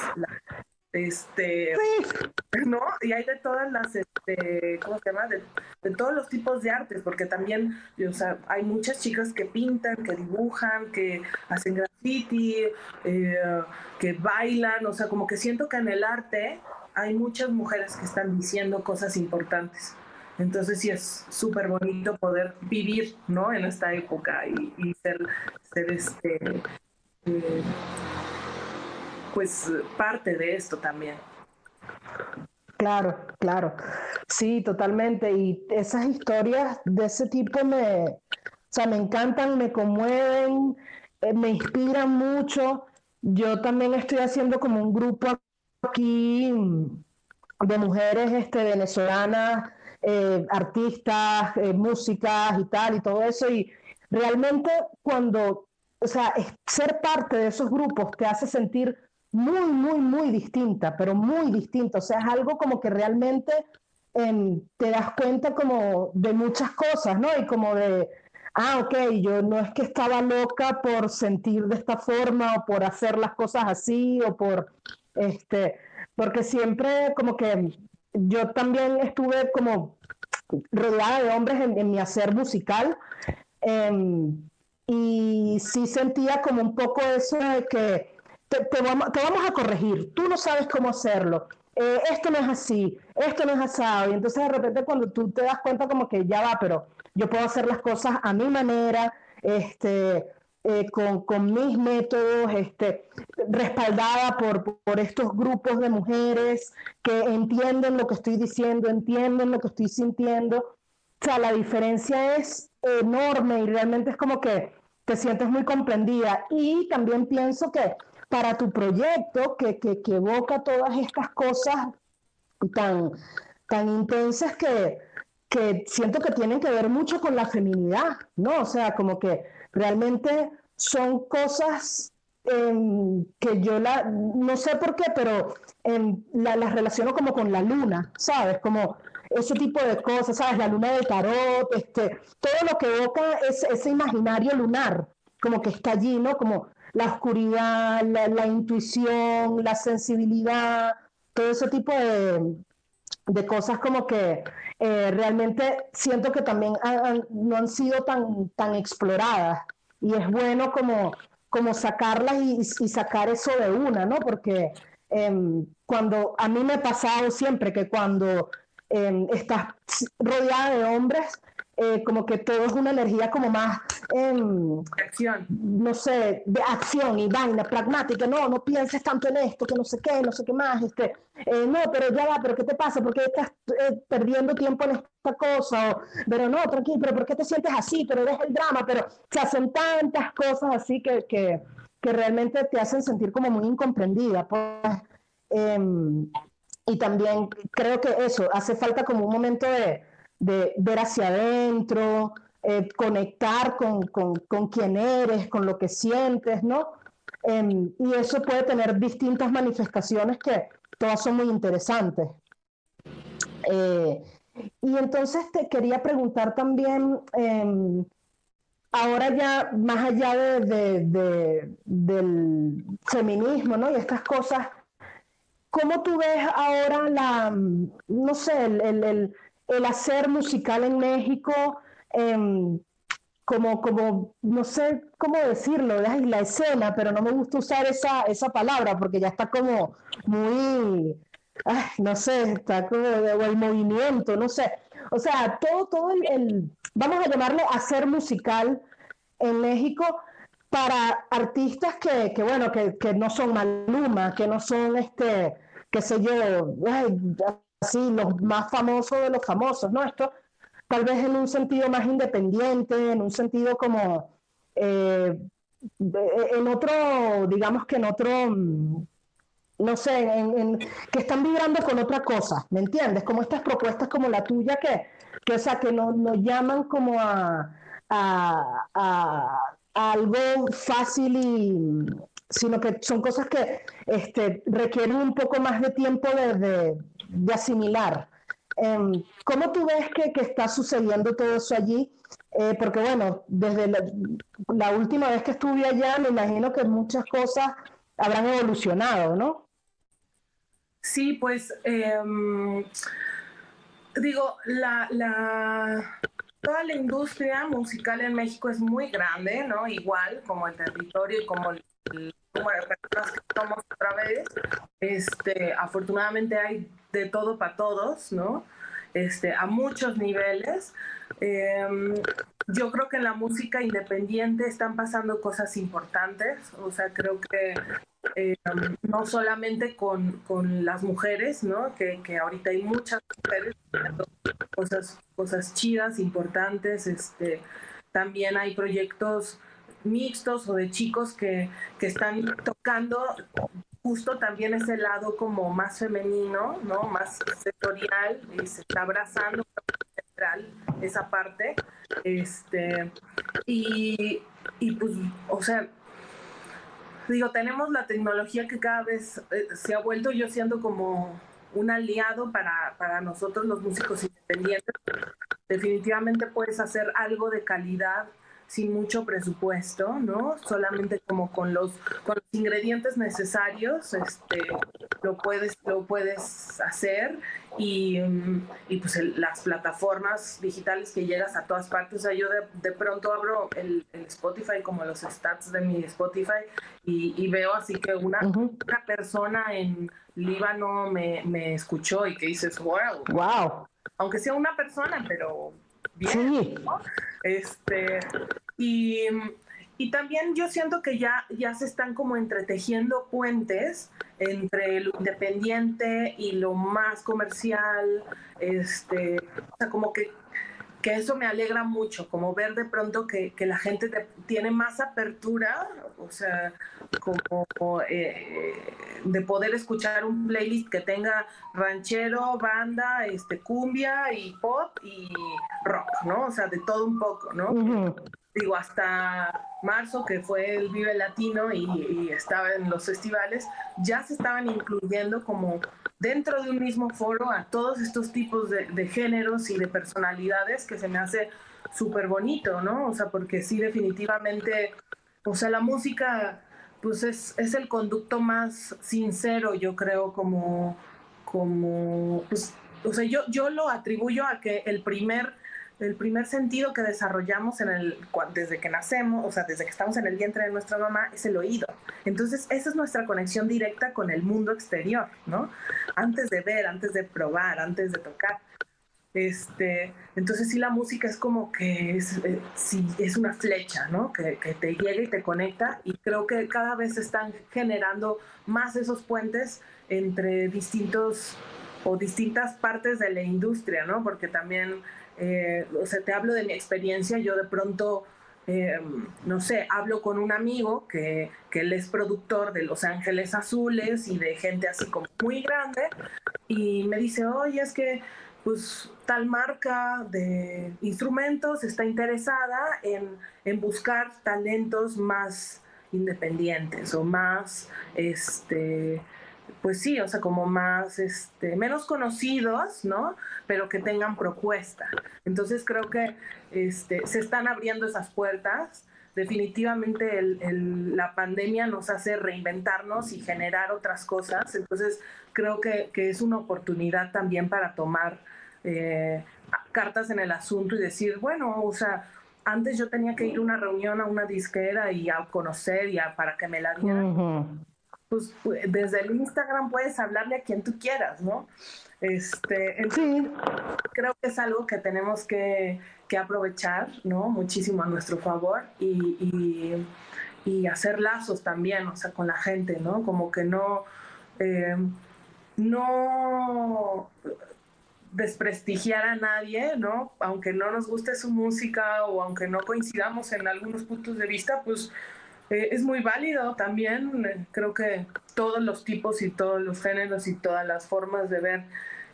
este, ¿no? Y hay de todas las, este, ¿cómo se llama? De, todos los tipos de artes, porque también, hay muchas chicas que pintan, que dibujan, que hacen graffiti, eh, que bailan, o sea, como que siento que en el arte hay muchas mujeres que están diciendo cosas importantes. Entonces sí es súper bonito poder vivir, ¿no? En esta época y, ser, ser este, eh, pues parte de esto también. Claro, claro. Sí, totalmente. Y esas historias de ese tipo me, o sea, me encantan, me conmueven, eh, me inspiran mucho. Yo también estoy haciendo como un grupo aquí de mujeres este, venezolanas, eh, artistas, músicas y tal, y todo eso. Y realmente cuando o sea, ser parte de esos grupos te hace sentir muy, muy, muy distinta, pero muy distinta. O sea, es algo como que realmente em, te das cuenta como de muchas cosas, ¿no? Y como de, ah, ok, yo no es que estaba loca por sentir de esta forma o por hacer las cosas así o por, este, porque siempre como que yo también estuve como rodeada de hombres en, mi hacer musical. Em, y sí sentía como un poco eso de que te, vamos, a corregir, tú no sabes cómo hacerlo, eh, esto no es así, esto no es asado, y entonces de repente cuando tú te das cuenta como que ya va, pero yo puedo hacer las cosas a mi manera, este, eh, con, con, mis métodos, este, respaldada por, por estos grupos de mujeres que entienden lo que estoy diciendo, entienden lo que estoy sintiendo. O sea, la diferencia es enorme y realmente es como que te sientes muy comprendida. Y también pienso que para tu proyecto, que, que, evoca todas estas cosas tan, tan intensas que, que siento que tienen que ver mucho con la feminidad, ¿no? O sea, como que realmente son cosas, em, que yo la, no sé por qué, pero em, las la relaciono como con la luna, ¿sabes? Como ese tipo de cosas, ¿sabes? La luna de tarot, este, todo lo que evoca es, ese imaginario lunar, como que está allí, ¿no? Como la oscuridad, la, intuición, la sensibilidad, todo ese tipo de, de cosas como que eh, realmente siento que también no han sido tan, tan exploradas y es bueno como, como sacarlas y, sacar eso de una, ¿no? Porque em, cuando a mí me ha pasado siempre que cuando em, estás rodeada de hombres, eh, como que todo es una energía como más, eh, acción. no sé, de acción y vaina, pragmática, no, no pienses tanto en esto, que no sé qué, no sé qué más, este, eh, no, pero ya va, pero ¿qué te pasa? ¿Por qué estás eh, perdiendo tiempo en esta cosa? O, pero no, tranquilo, pero ¿por qué te sientes así? Pero deja el drama, pero se hacen tantas cosas así que, que, que realmente te hacen sentir como muy incomprendida, pues, em, y también creo que eso, hace falta como un momento de de ver hacia adentro, eh, conectar con, con, con, quién eres, con lo que sientes, ¿no? Em, y eso puede tener distintas manifestaciones que todas son muy interesantes. Eh, y entonces te quería preguntar también, em, ahora ya más allá de, de, del feminismo, ¿no? Y estas cosas, ¿cómo tú ves ahora la, no sé, el hacer musical en México, em, como, como, no sé cómo decirlo, la escena, pero no me gusta usar esa, esa palabra porque ya está como muy, no sé, está como el movimiento, no sé. O sea, todo, todo el, vamos a llamarle hacer musical en México para artistas que, que bueno, que, que, no son Maluma, que no son este, qué sé yo, así, los más famosos de los famosos, ¿no? Esto tal vez en un sentido más independiente, en un sentido como, eh, en otro, digamos que en otro, mm, no sé, en, que están vibrando con otra cosa, ¿me entiendes? Como estas propuestas como la tuya que, que o sea, que nos llaman como a, a algo fácil y, sino que son cosas que este, requieren un poco más de tiempo de, de, asimilar. Em, ¿Cómo tú ves que, que, está sucediendo todo eso allí? Eh, porque bueno, desde la, última vez que estuve allá, me imagino que muchas cosas habrán evolucionado, ¿no? Sí, pues em, digo, la, la, toda la industria musical en México es muy grande, ¿no? Igual como el territorio y como de personas que somos otra vez. Este, afortunadamente hay de todo para todos, ¿no? Este, a muchos niveles. Em, yo creo que en la música independiente están pasando cosas importantes, o sea, creo que em, no solamente con, con, las mujeres, ¿no? Que, que ahorita hay muchas mujeres cosas, cosas chidas, importantes, este, también hay proyectos mixtos o de chicos que, que están tocando justo también ese lado como más femenino, ¿no? Más sectorial y se está abrazando esa parte. Este, y, y pues, o sea, digo, tenemos la tecnología que cada vez eh, se ha vuelto yo siendo como un aliado para, para nosotros los músicos independientes. Definitivamente puedes hacer algo de calidad sin mucho presupuesto, ¿no? Solamente como con los, con los ingredientes necesarios, este, lo puedes, lo puedes hacer y, y pues las plataformas digitales que llegas a todas partes. O sea, yo de, de pronto abro el, Spotify como los stats de mi Spotify y, y veo así que una, una persona en Líbano me, me escuchó y que dices, wow. Wow. Aunque sea una persona, pero bien, Este, y, y, también yo siento que ya, ya se están como entretejiendo puentes entre lo independiente y lo más comercial, este, o sea, como que que eso me alegra mucho, como ver de pronto que, que la gente tiene más apertura, o sea, como eh, de poder escuchar un playlist que tenga ranchero, banda, este, cumbia y pop y rock, ¿no? O sea, de todo un poco, ¿no? Digo, hasta marzo, que fue el Vive Latino y, estaba en los festivales, ya se estaban incluyendo como dentro de un mismo foro a todos estos tipos de, de géneros y de personalidades que se me hace súper bonito, ¿no? O sea, porque sí, definitivamente, o sea, la música, pues es, es el conducto más sincero, yo creo, como, como, pues, o sea, yo, yo lo atribuyo a que el primer el primer sentido que desarrollamos desde que nacemos, o sea, desde que estamos en el vientre de nuestra mamá, es el oído. Entonces, esa es nuestra conexión directa con el mundo exterior, ¿no? Antes de ver, antes de probar, antes de tocar. Este, entonces, sí, la música es como que es, eh, es una flecha, ¿no? Que, que te llega y te conecta. Y creo que cada vez se están generando más esos puentes entre distintos o distintas partes de la industria, ¿no? Porque también eh, o sea, te hablo de mi experiencia, yo de pronto, eh, no sé, hablo con un amigo que, él es productor de Los Ángeles Azules y de gente así como muy grande, y me dice, oye, es que pues tal marca de instrumentos está interesada en, en buscar talentos más independientes o más, este, pues sí, o sea, como más, este, menos conocidos, ¿no? Pero que tengan propuesta. Entonces creo que este, se están abriendo esas puertas. Definitivamente la pandemia nos hace reinventarnos y generar otras cosas. Entonces creo que, es una oportunidad también para tomar eh, cartas en el asunto y decir, bueno, o sea, antes yo tenía que ir a una reunión a una disquera y a conocer y para que me la dieran pues desde el Instagram puedes hablarle a quien tú quieras, ¿no? Este, sí. Creo que es algo que tenemos que, aprovechar, ¿no? Muchísimo a nuestro favor y, hacer lazos también, o sea, con la gente, ¿no? Como que no, eh, no desprestigiar a nadie, ¿no? Aunque no nos guste su música o aunque no coincidamos en algunos puntos de vista, pues eh, es muy válido también. Eh, creo que todos los tipos y todos los géneros y todas las formas de ver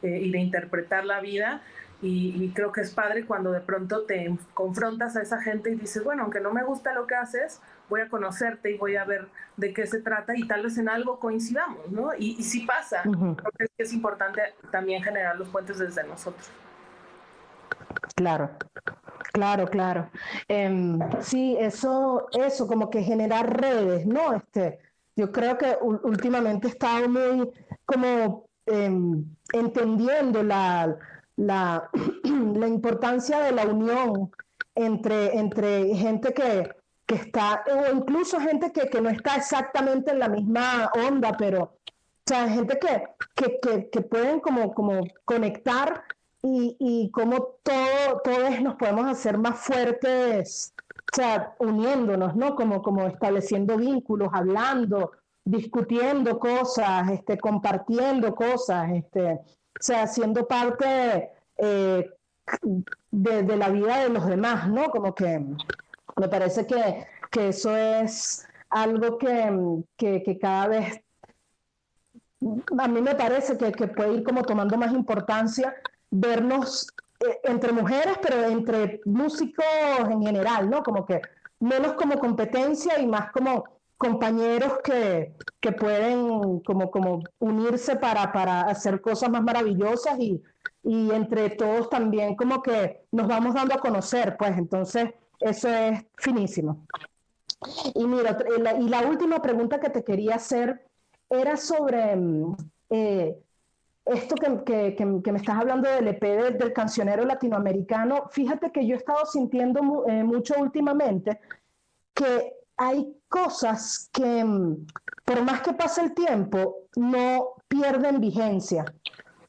eh, y de interpretar la vida. Y, creo que es padre cuando de pronto te confrontas a esa gente y dices, bueno, aunque no me gusta lo que haces, voy a conocerte y voy a ver de qué se trata y tal vez en algo coincidamos, ¿no? Y, y sí pasa. Creo que es importante también generar los puentes desde nosotros. Claro, claro, claro. Em, sí, eso, eso, como que generar redes, ¿no? Este, yo creo que últimamente he estado muy como em, entendiendo la, la, [clears throat] la, importancia de la unión entre, entre gente que, que está, o incluso gente que, que, no está exactamente en la misma onda, pero, o sea, gente que, que, que, que pueden como, como conectar y, y cómo todo, todos nos podemos hacer más fuertes, o sea, uniéndonos, ¿no? Como, como estableciendo vínculos, hablando, discutiendo cosas, este, compartiendo cosas, este, o sea, siendo parte eh, de, la vida de los demás, ¿no? Como que me parece que, que eso es algo que, que, que, cada vez, a mí me parece que, que puede ir como tomando más importancia vernos eh, entre mujeres, pero entre músicos en general, ¿no? Como que menos como competencia y más como compañeros que, que pueden como, como unirse para, para hacer cosas más maravillosas y, y entre todos también como que nos vamos dando a conocer, pues entonces eso es finísimo. Y mira, y la última pregunta que te quería hacer era sobre mm, eh, esto que, me estás hablando del EP del, cancionero latinoamericano, fíjate que yo he estado sintiendo eh, mucho últimamente que hay cosas que, mm, por más que pase el tiempo, no pierden vigencia.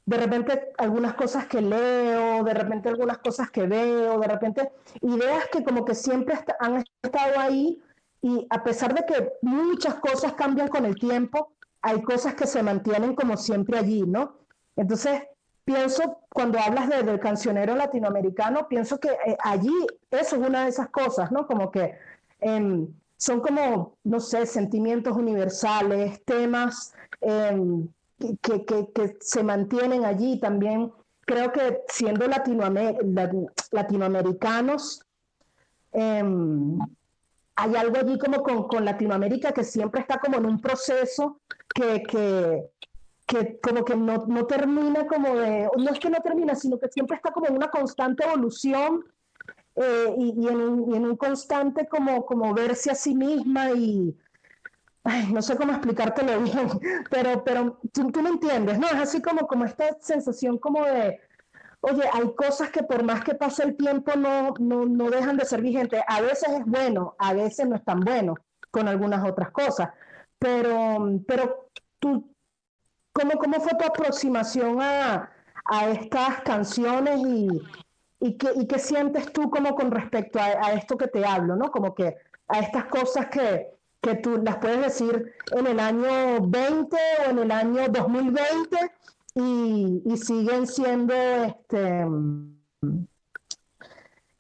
De repente algunas cosas que leo, de repente algunas cosas que veo, de repente ideas que como que siempre han estado ahí y a pesar de que muchas cosas cambian con el tiempo, hay cosas que se mantienen como siempre allí, ¿no? Entonces, pienso, cuando hablas de, del cancionero latinoamericano, pienso que eh, allí eso es una de esas cosas, ¿no? Como que em, son como, no sé, sentimientos universales, temas em, que, que, se mantienen allí también. Creo que siendo latinoamericanos, em, hay algo allí como con, con, Latinoamérica que siempre está como en un proceso que, que, que como que no, no, termina como de, no es que no termina, sino que siempre está como en una constante evolución eh, y, y, en un, y, en un, constante como, como verse a sí misma y, ay, no sé cómo explicártelo [laughs] bien, pero, pero tú, tú, me entiendes, ¿no? Es así como, como esta sensación como de, oye, hay cosas que por más que pase el tiempo no, no, no dejan de ser vigentes. A veces es bueno, a veces no es tan bueno con algunas otras cosas, pero, pero tú, ¿Cómo, cómo fue tu aproximación a, a estas canciones y, y, qué, y, qué, sientes tú como con respecto a, esto que te hablo, ¿no? Como que a estas cosas que, que tú las puedes decir en el año 20 o en el año 2020 y, siguen siendo, este,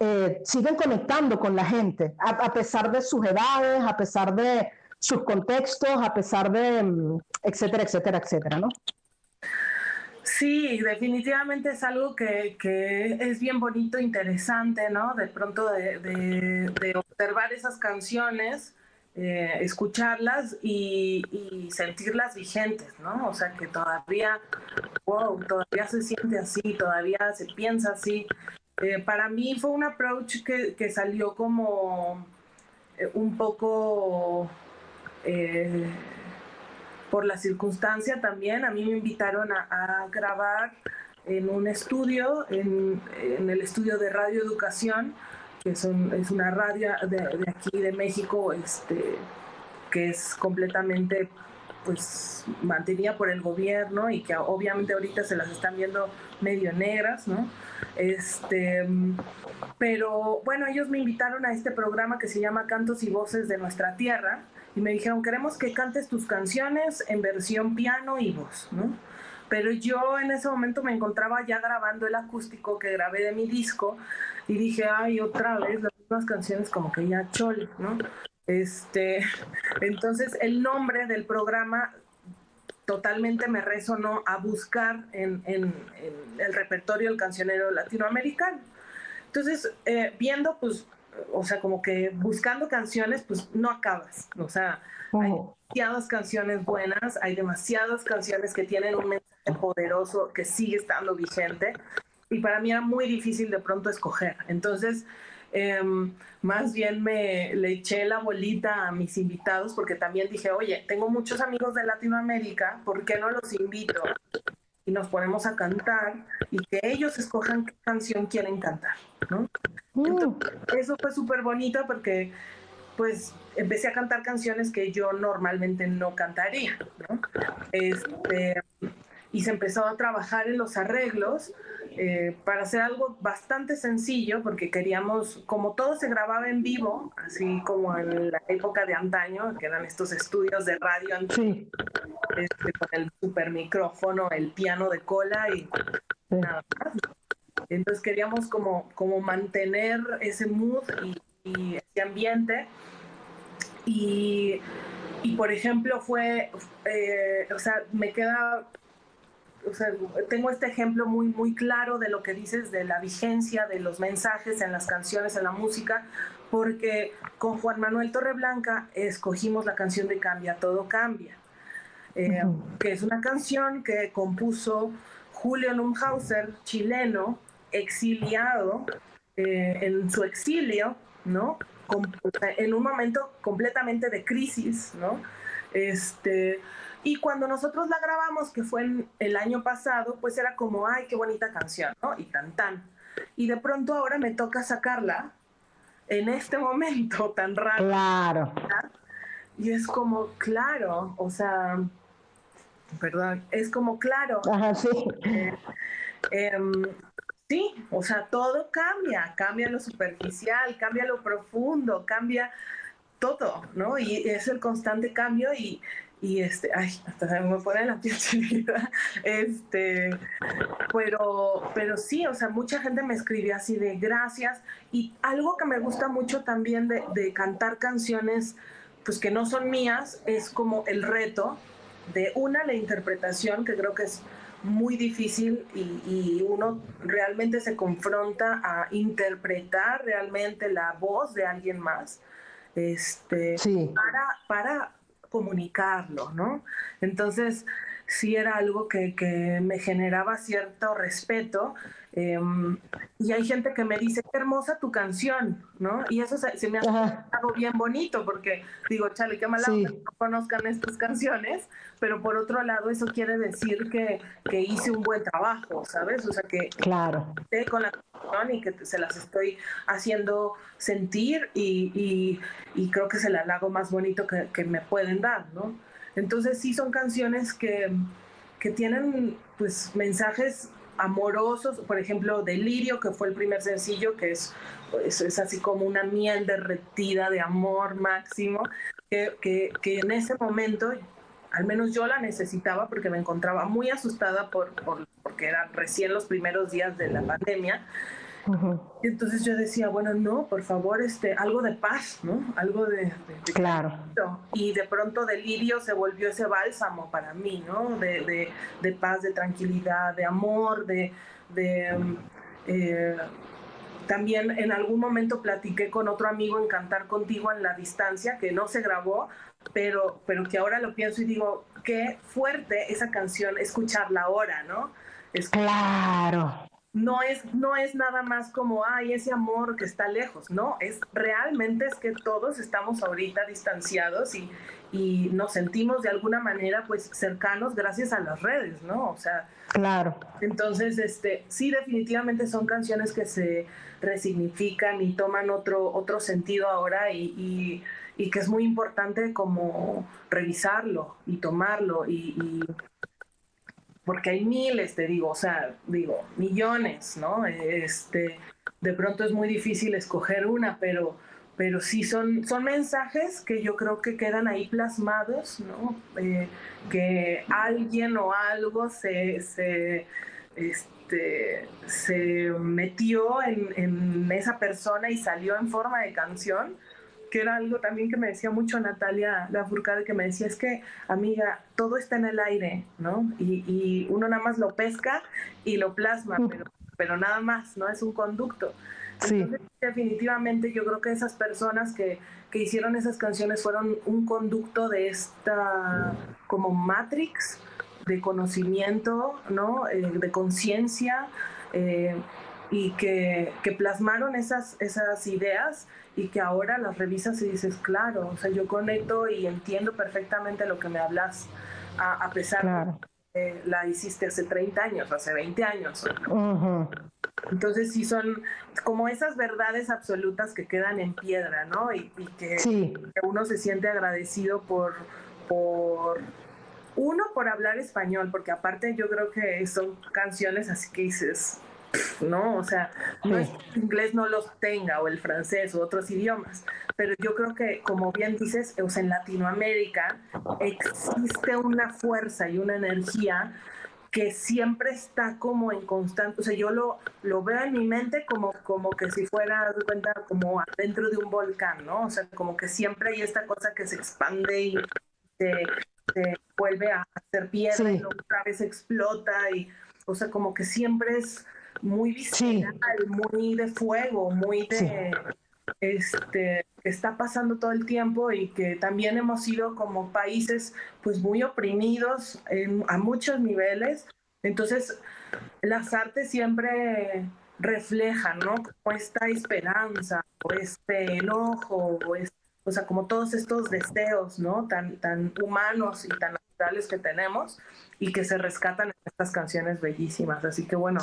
eh, siguen conectando con la gente, a pesar de sus edades, a pesar de, sus contextos, a pesar de, mm, etcétera, etcétera, etcétera, ¿no? Sí, definitivamente es algo que, que es bien bonito, interesante, ¿no? De pronto de, de, observar esas canciones, eh, escucharlas y, y, sentirlas vigentes, ¿no? O sea, que todavía, wow, todavía se siente así, todavía se piensa así. Eh, para mí fue un approach que, que salió como eh, un poco eh, por la circunstancia también, a mí me invitaron a, grabar en un estudio, en, el estudio de Radio Educación, que es una radio de, aquí de México, este, que es completamente pues mantenida por el gobierno y que obviamente ahorita se las están viendo medio negras, ¿no? Este, pero bueno, ellos me invitaron a este programa que se llama Cantos y Voces de Nuestra Tierra, y me dijeron, queremos que cantes tus canciones en versión piano y voz, ¿no? Pero yo en ese momento me encontraba ya grabando el acústico que grabé de mi disco y dije, ay, otra vez las mismas canciones como que ya chol, ¿no? Este, entonces el nombre del programa totalmente me resonó a buscar en, en, en el repertorio del cancionero latinoamericano. Entonces, eh, viendo pues o sea, como que buscando canciones, pues no acabas. O sea, hay demasiadas canciones buenas, hay demasiadas canciones que tienen un mensaje poderoso que sigue estando vigente. Y para mí era muy difícil de pronto escoger. Entonces, em, más bien me le eché la bolita a mis invitados porque también dije, oye, tengo muchos amigos de Latinoamérica, ¿por qué no los invito? Y nos ponemos a cantar y que ellos escojan qué canción quieren cantar, ¿no? eso fue súper bonito porque pues empecé a cantar canciones que yo normalmente no cantaría, ¿no? Este, y se empezó a trabajar en los arreglos eh, para hacer algo bastante sencillo, porque queríamos, como todo se grababa en vivo, así como en la época de antaño, que eran estos estudios de radio sí. este, con el super micrófono, el piano de cola y nada más. Entonces queríamos como, como mantener ese mood y, ese ambiente. Y, y, por ejemplo, fue, eh, o sea, me queda, o sea, tengo este ejemplo muy, muy claro de lo que dices de la vigencia de los mensajes en las canciones, en la música, porque con Juan Manuel Torreblanca escogimos la canción de Cambia, todo cambia, eh, que es una canción que compuso Julio Lumhauser, chileno, exiliado eh, en su exilio, ¿no? en un momento completamente de crisis, ¿no? Este, y cuando nosotros la grabamos, que fue en el año pasado, pues era como, ay, qué bonita canción, ¿no? Y tan tan. Y de pronto ahora me toca sacarla en este [laughs] momento tan raro. Claro. Y es como, claro, o sea, perdón, es como, claro. Ajá, sí. Eh, em, Sí, o sea, todo cambia, cambia lo superficial, cambia lo profundo, cambia todo, ¿no? Y es el constante cambio y, y este, ay, hasta me pone la piel [laughs] chinita, este, pero, pero sí, o sea, mucha gente me escribe así de gracias y algo que me gusta mucho también de, de cantar canciones, pues que no son mías, es como el reto de una, la interpretación, que creo que es muy difícil y, uno realmente se confronta a interpretar realmente la voz de alguien más este, para, para comunicarlo, ¿no? Entonces, sí era algo que, que me generaba cierto respeto Em, y hay gente que me dice, qué hermosa tu canción, ¿no? Y eso se, me hace algo bien bonito porque digo, chale, qué mala que no conozcan estas canciones, pero por otro lado eso quiere decir que, que hice un buen trabajo, ¿sabes? O sea, que claro. con la canción y que se las estoy haciendo sentir y, y, y creo que es el halago más bonito que, que, me pueden dar, ¿no? Entonces sí son canciones que, que tienen pues mensajes amorosos, por ejemplo, Delirio, que fue el primer sencillo, que es, pues, es así como una miel derretida de amor máximo, que, que, que, en ese momento, al menos yo la necesitaba porque me encontraba muy asustada por, por, porque eran recién los primeros días de la pandemia entonces yo decía, bueno, no, por favor, este, algo de paz, ¿no? Algo de... claro. Y de pronto Delirio se volvió ese bálsamo para mí, ¿no? De, de, paz, de tranquilidad, de amor, de... de eh, también en algún momento platiqué con otro amigo en Cantar Contigo en la distancia, que no se grabó, pero, pero que ahora lo pienso y digo, qué fuerte esa canción, escucharla ahora, ¿no? Claro no es, no es nada más como, ay, ese amor que está lejos, no, es realmente es que todos estamos ahorita distanciados y, y nos sentimos de alguna manera pues cercanos gracias a las redes, ¿no? O sea, claro. Entonces, este, sí, definitivamente son canciones que se resignifican y toman otro, otro sentido ahora y, y, y que es muy importante como revisarlo y tomarlo y porque hay miles, te digo, o sea, digo, millones, ¿no? Este, de pronto es muy difícil escoger una, pero, pero sí son, son mensajes que yo creo que quedan ahí plasmados, ¿no? Eh, que alguien o algo se, se, este, se metió en, en esa persona y salió en forma de canción que era algo también que me decía mucho Natalia la Furcade, que me decía, es que, amiga, todo está en el aire, ¿no? Y, y uno nada más lo pesca y lo plasma, pero, pero nada más, ¿no? Es un conducto. Sí. definitivamente yo creo que esas personas que, que hicieron esas canciones fueron un conducto de esta como Matrix de conocimiento, ¿no? Eh, de conciencia eh, y que, que, plasmaron esas, esas ideas y que ahora las revisas y dices, claro, o sea, yo conecto y entiendo perfectamente lo que me hablas, a, pesar de que la hiciste hace 30 años, hace 20 años. Entonces sí son como esas verdades absolutas que quedan en piedra, ¿no? Y, que, uno se siente agradecido por, por, uno, por hablar español, porque aparte yo creo que son canciones así que dices, ¿no? O sea, no es que el inglés no los tenga, o el francés, o otros idiomas, pero yo creo que, como bien dices, en Latinoamérica existe una fuerza y una energía que siempre está como en constante, o sea, yo lo, lo veo en mi mente como, como que si fuera, cuenta, como dentro de un volcán, ¿no? O sea, como que siempre hay esta cosa que se expande y se, vuelve a hacer piedra y otra vez explota y, o sea, como que siempre es muy visceral, muy de fuego, muy de este que está pasando todo el tiempo y que también hemos sido como países pues muy oprimidos a muchos niveles. Entonces, las artes siempre reflejan, ¿no? Como esta esperanza, o este enojo, o, o sea, como todos estos deseos, ¿no? Tan, tan humanos y tan naturales que tenemos y que se rescatan estas canciones bellísimas. Así que bueno,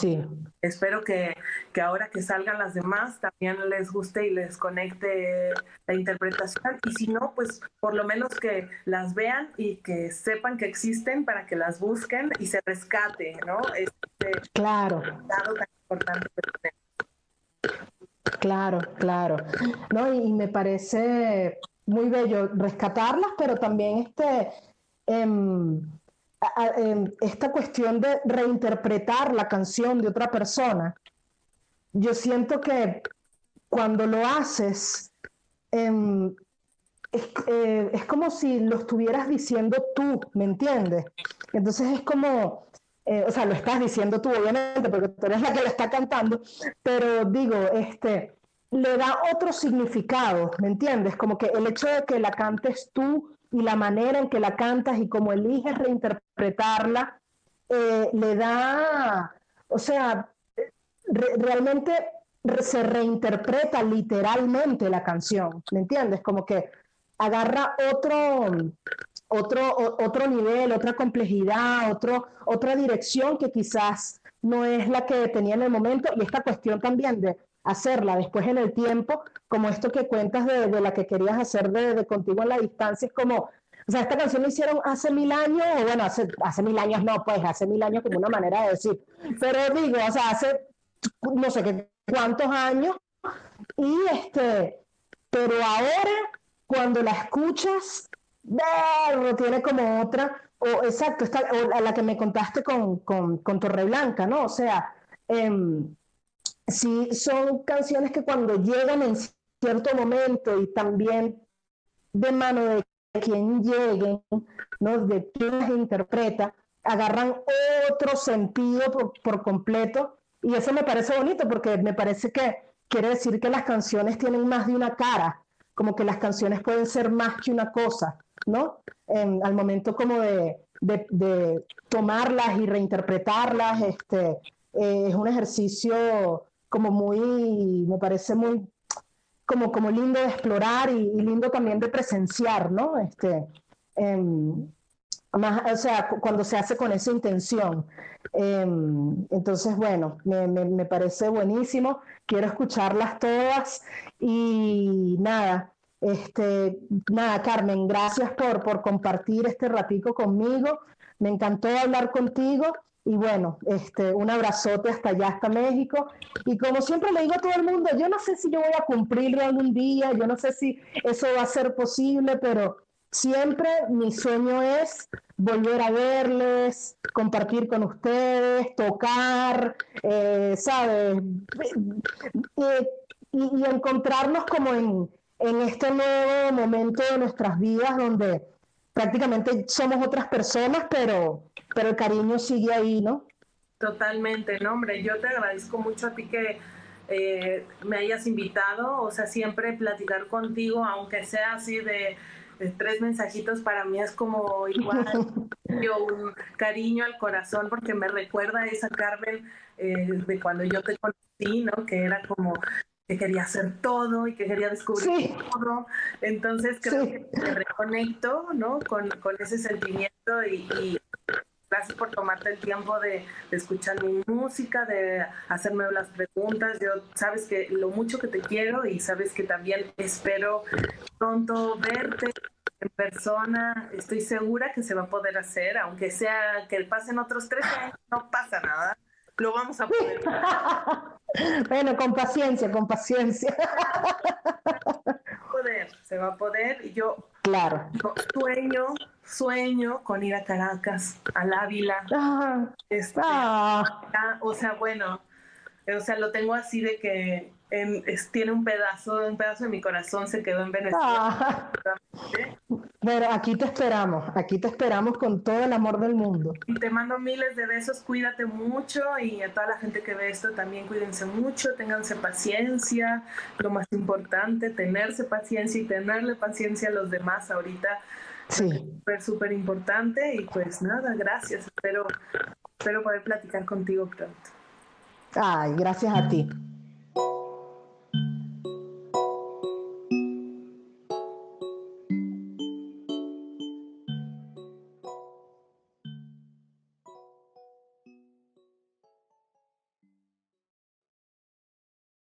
espero que, que, ahora que salgan las demás también les guste y les conecte la interpretación. Y si no, pues por lo menos que las vean y que sepan que existen para que las busquen y se rescate, ¿no? Este claro. tan importante Claro, claro. No, y, me parece muy bello rescatarlas, pero también este esta cuestión de reinterpretar la canción de otra persona, yo siento que cuando lo haces, em, eh, es, como si lo estuvieras diciendo tú, ¿me entiendes? Entonces es como, eh, o sea, lo estás diciendo tú obviamente, porque tú eres la que la está cantando, pero digo, este, le da otro significado, ¿me entiendes? Como que el hecho de que la cantes tú y la manera en que la cantas y cómo eliges reinterpretarla, eh, le da, o sea, realmente se reinterpreta literalmente la canción, ¿me entiendes? Como que agarra otro, otro, otro nivel, otra complejidad, otro, otra dirección que quizás no es la que tenía en el momento y esta cuestión también de hacerla después en el tiempo, como esto que cuentas de, la que querías hacer de, contigo en la distancia, es como, o sea, esta canción la hicieron hace mil años, o bueno, hace, hace mil años no, pues hace mil años como una manera de decir, pero digo, o sea, hace no sé qué cuántos años, y este, pero ahora cuando la escuchas, tiene como otra, o exacto, esta, o la que me contaste con, con, con Torreblanca, ¿no? O sea, eh, sí son canciones que cuando llegan en cierto momento y también de mano de quien lleguen, ¿no? de quien las interpreta, agarran otro sentido por, completo y eso me parece bonito porque me parece que quiere decir que las canciones tienen más de una cara, como que las canciones pueden ser más que una cosa, ¿no? En, al momento como de, de, de tomarlas y reinterpretarlas, este, eh, es un ejercicio como muy, me parece muy, como, como lindo de explorar y, lindo también de presenciar, ¿no? Este, em, más, o sea, cuando se hace con esa intención. Em, entonces, bueno, me, me, me, parece buenísimo. Quiero escucharlas todas y nada. Este, nada, Carmen, gracias por, por compartir este ratico conmigo. Me encantó hablar contigo y bueno, este, un abrazote hasta allá, hasta México. Y como siempre le digo a todo el mundo, yo no sé si yo voy a cumplirlo algún día, yo no sé si eso va a ser posible, pero siempre mi sueño es volver a verles, compartir con ustedes, tocar, eh, ¿sabes? y, encontrarnos como en, en este nuevo momento de nuestras vidas donde prácticamente somos otras personas, pero, pero el cariño sigue ahí, ¿no? Totalmente, no, hombre, yo te agradezco mucho a ti que eh, me hayas invitado, o sea, siempre platicar contigo, aunque sea así de, tres mensajitos, para mí es como igual [laughs] yo un cariño al corazón, porque me recuerda a esa Carmen eh, de cuando yo te conocí, ¿no? Que era como que quería hacer todo y que quería descubrir todo. Entonces creo que me reconecto ¿no? con, con ese sentimiento y, gracias por tomarte el tiempo de, escuchar mi música, de hacerme las preguntas. Yo sabes que lo mucho que te quiero y sabes que también espero pronto verte en persona. Estoy segura que se va a poder hacer, aunque sea que pasen otros tres años, no pasa nada lo vamos a poder. [laughs] bueno, con paciencia, con paciencia. poder, se va a poder. Y yo claro. sueño, sueño con ir a Caracas, al Ávila. Ah, este, ah. O sea, bueno, o sea, lo tengo así de que tiene un pedazo, un pedazo de mi corazón se quedó en Venezuela. Ah. Bueno, aquí te esperamos, aquí te esperamos con todo el amor del mundo. Y te mando miles de besos, cuídate mucho y a toda la gente que ve esto también cuídense mucho, ténganse paciencia, lo más importante, tenerse paciencia y tenerle paciencia a los demás ahorita. Sí. Súper, súper importante y pues nada, gracias, espero, espero poder platicar contigo pronto. Ay, gracias a ti.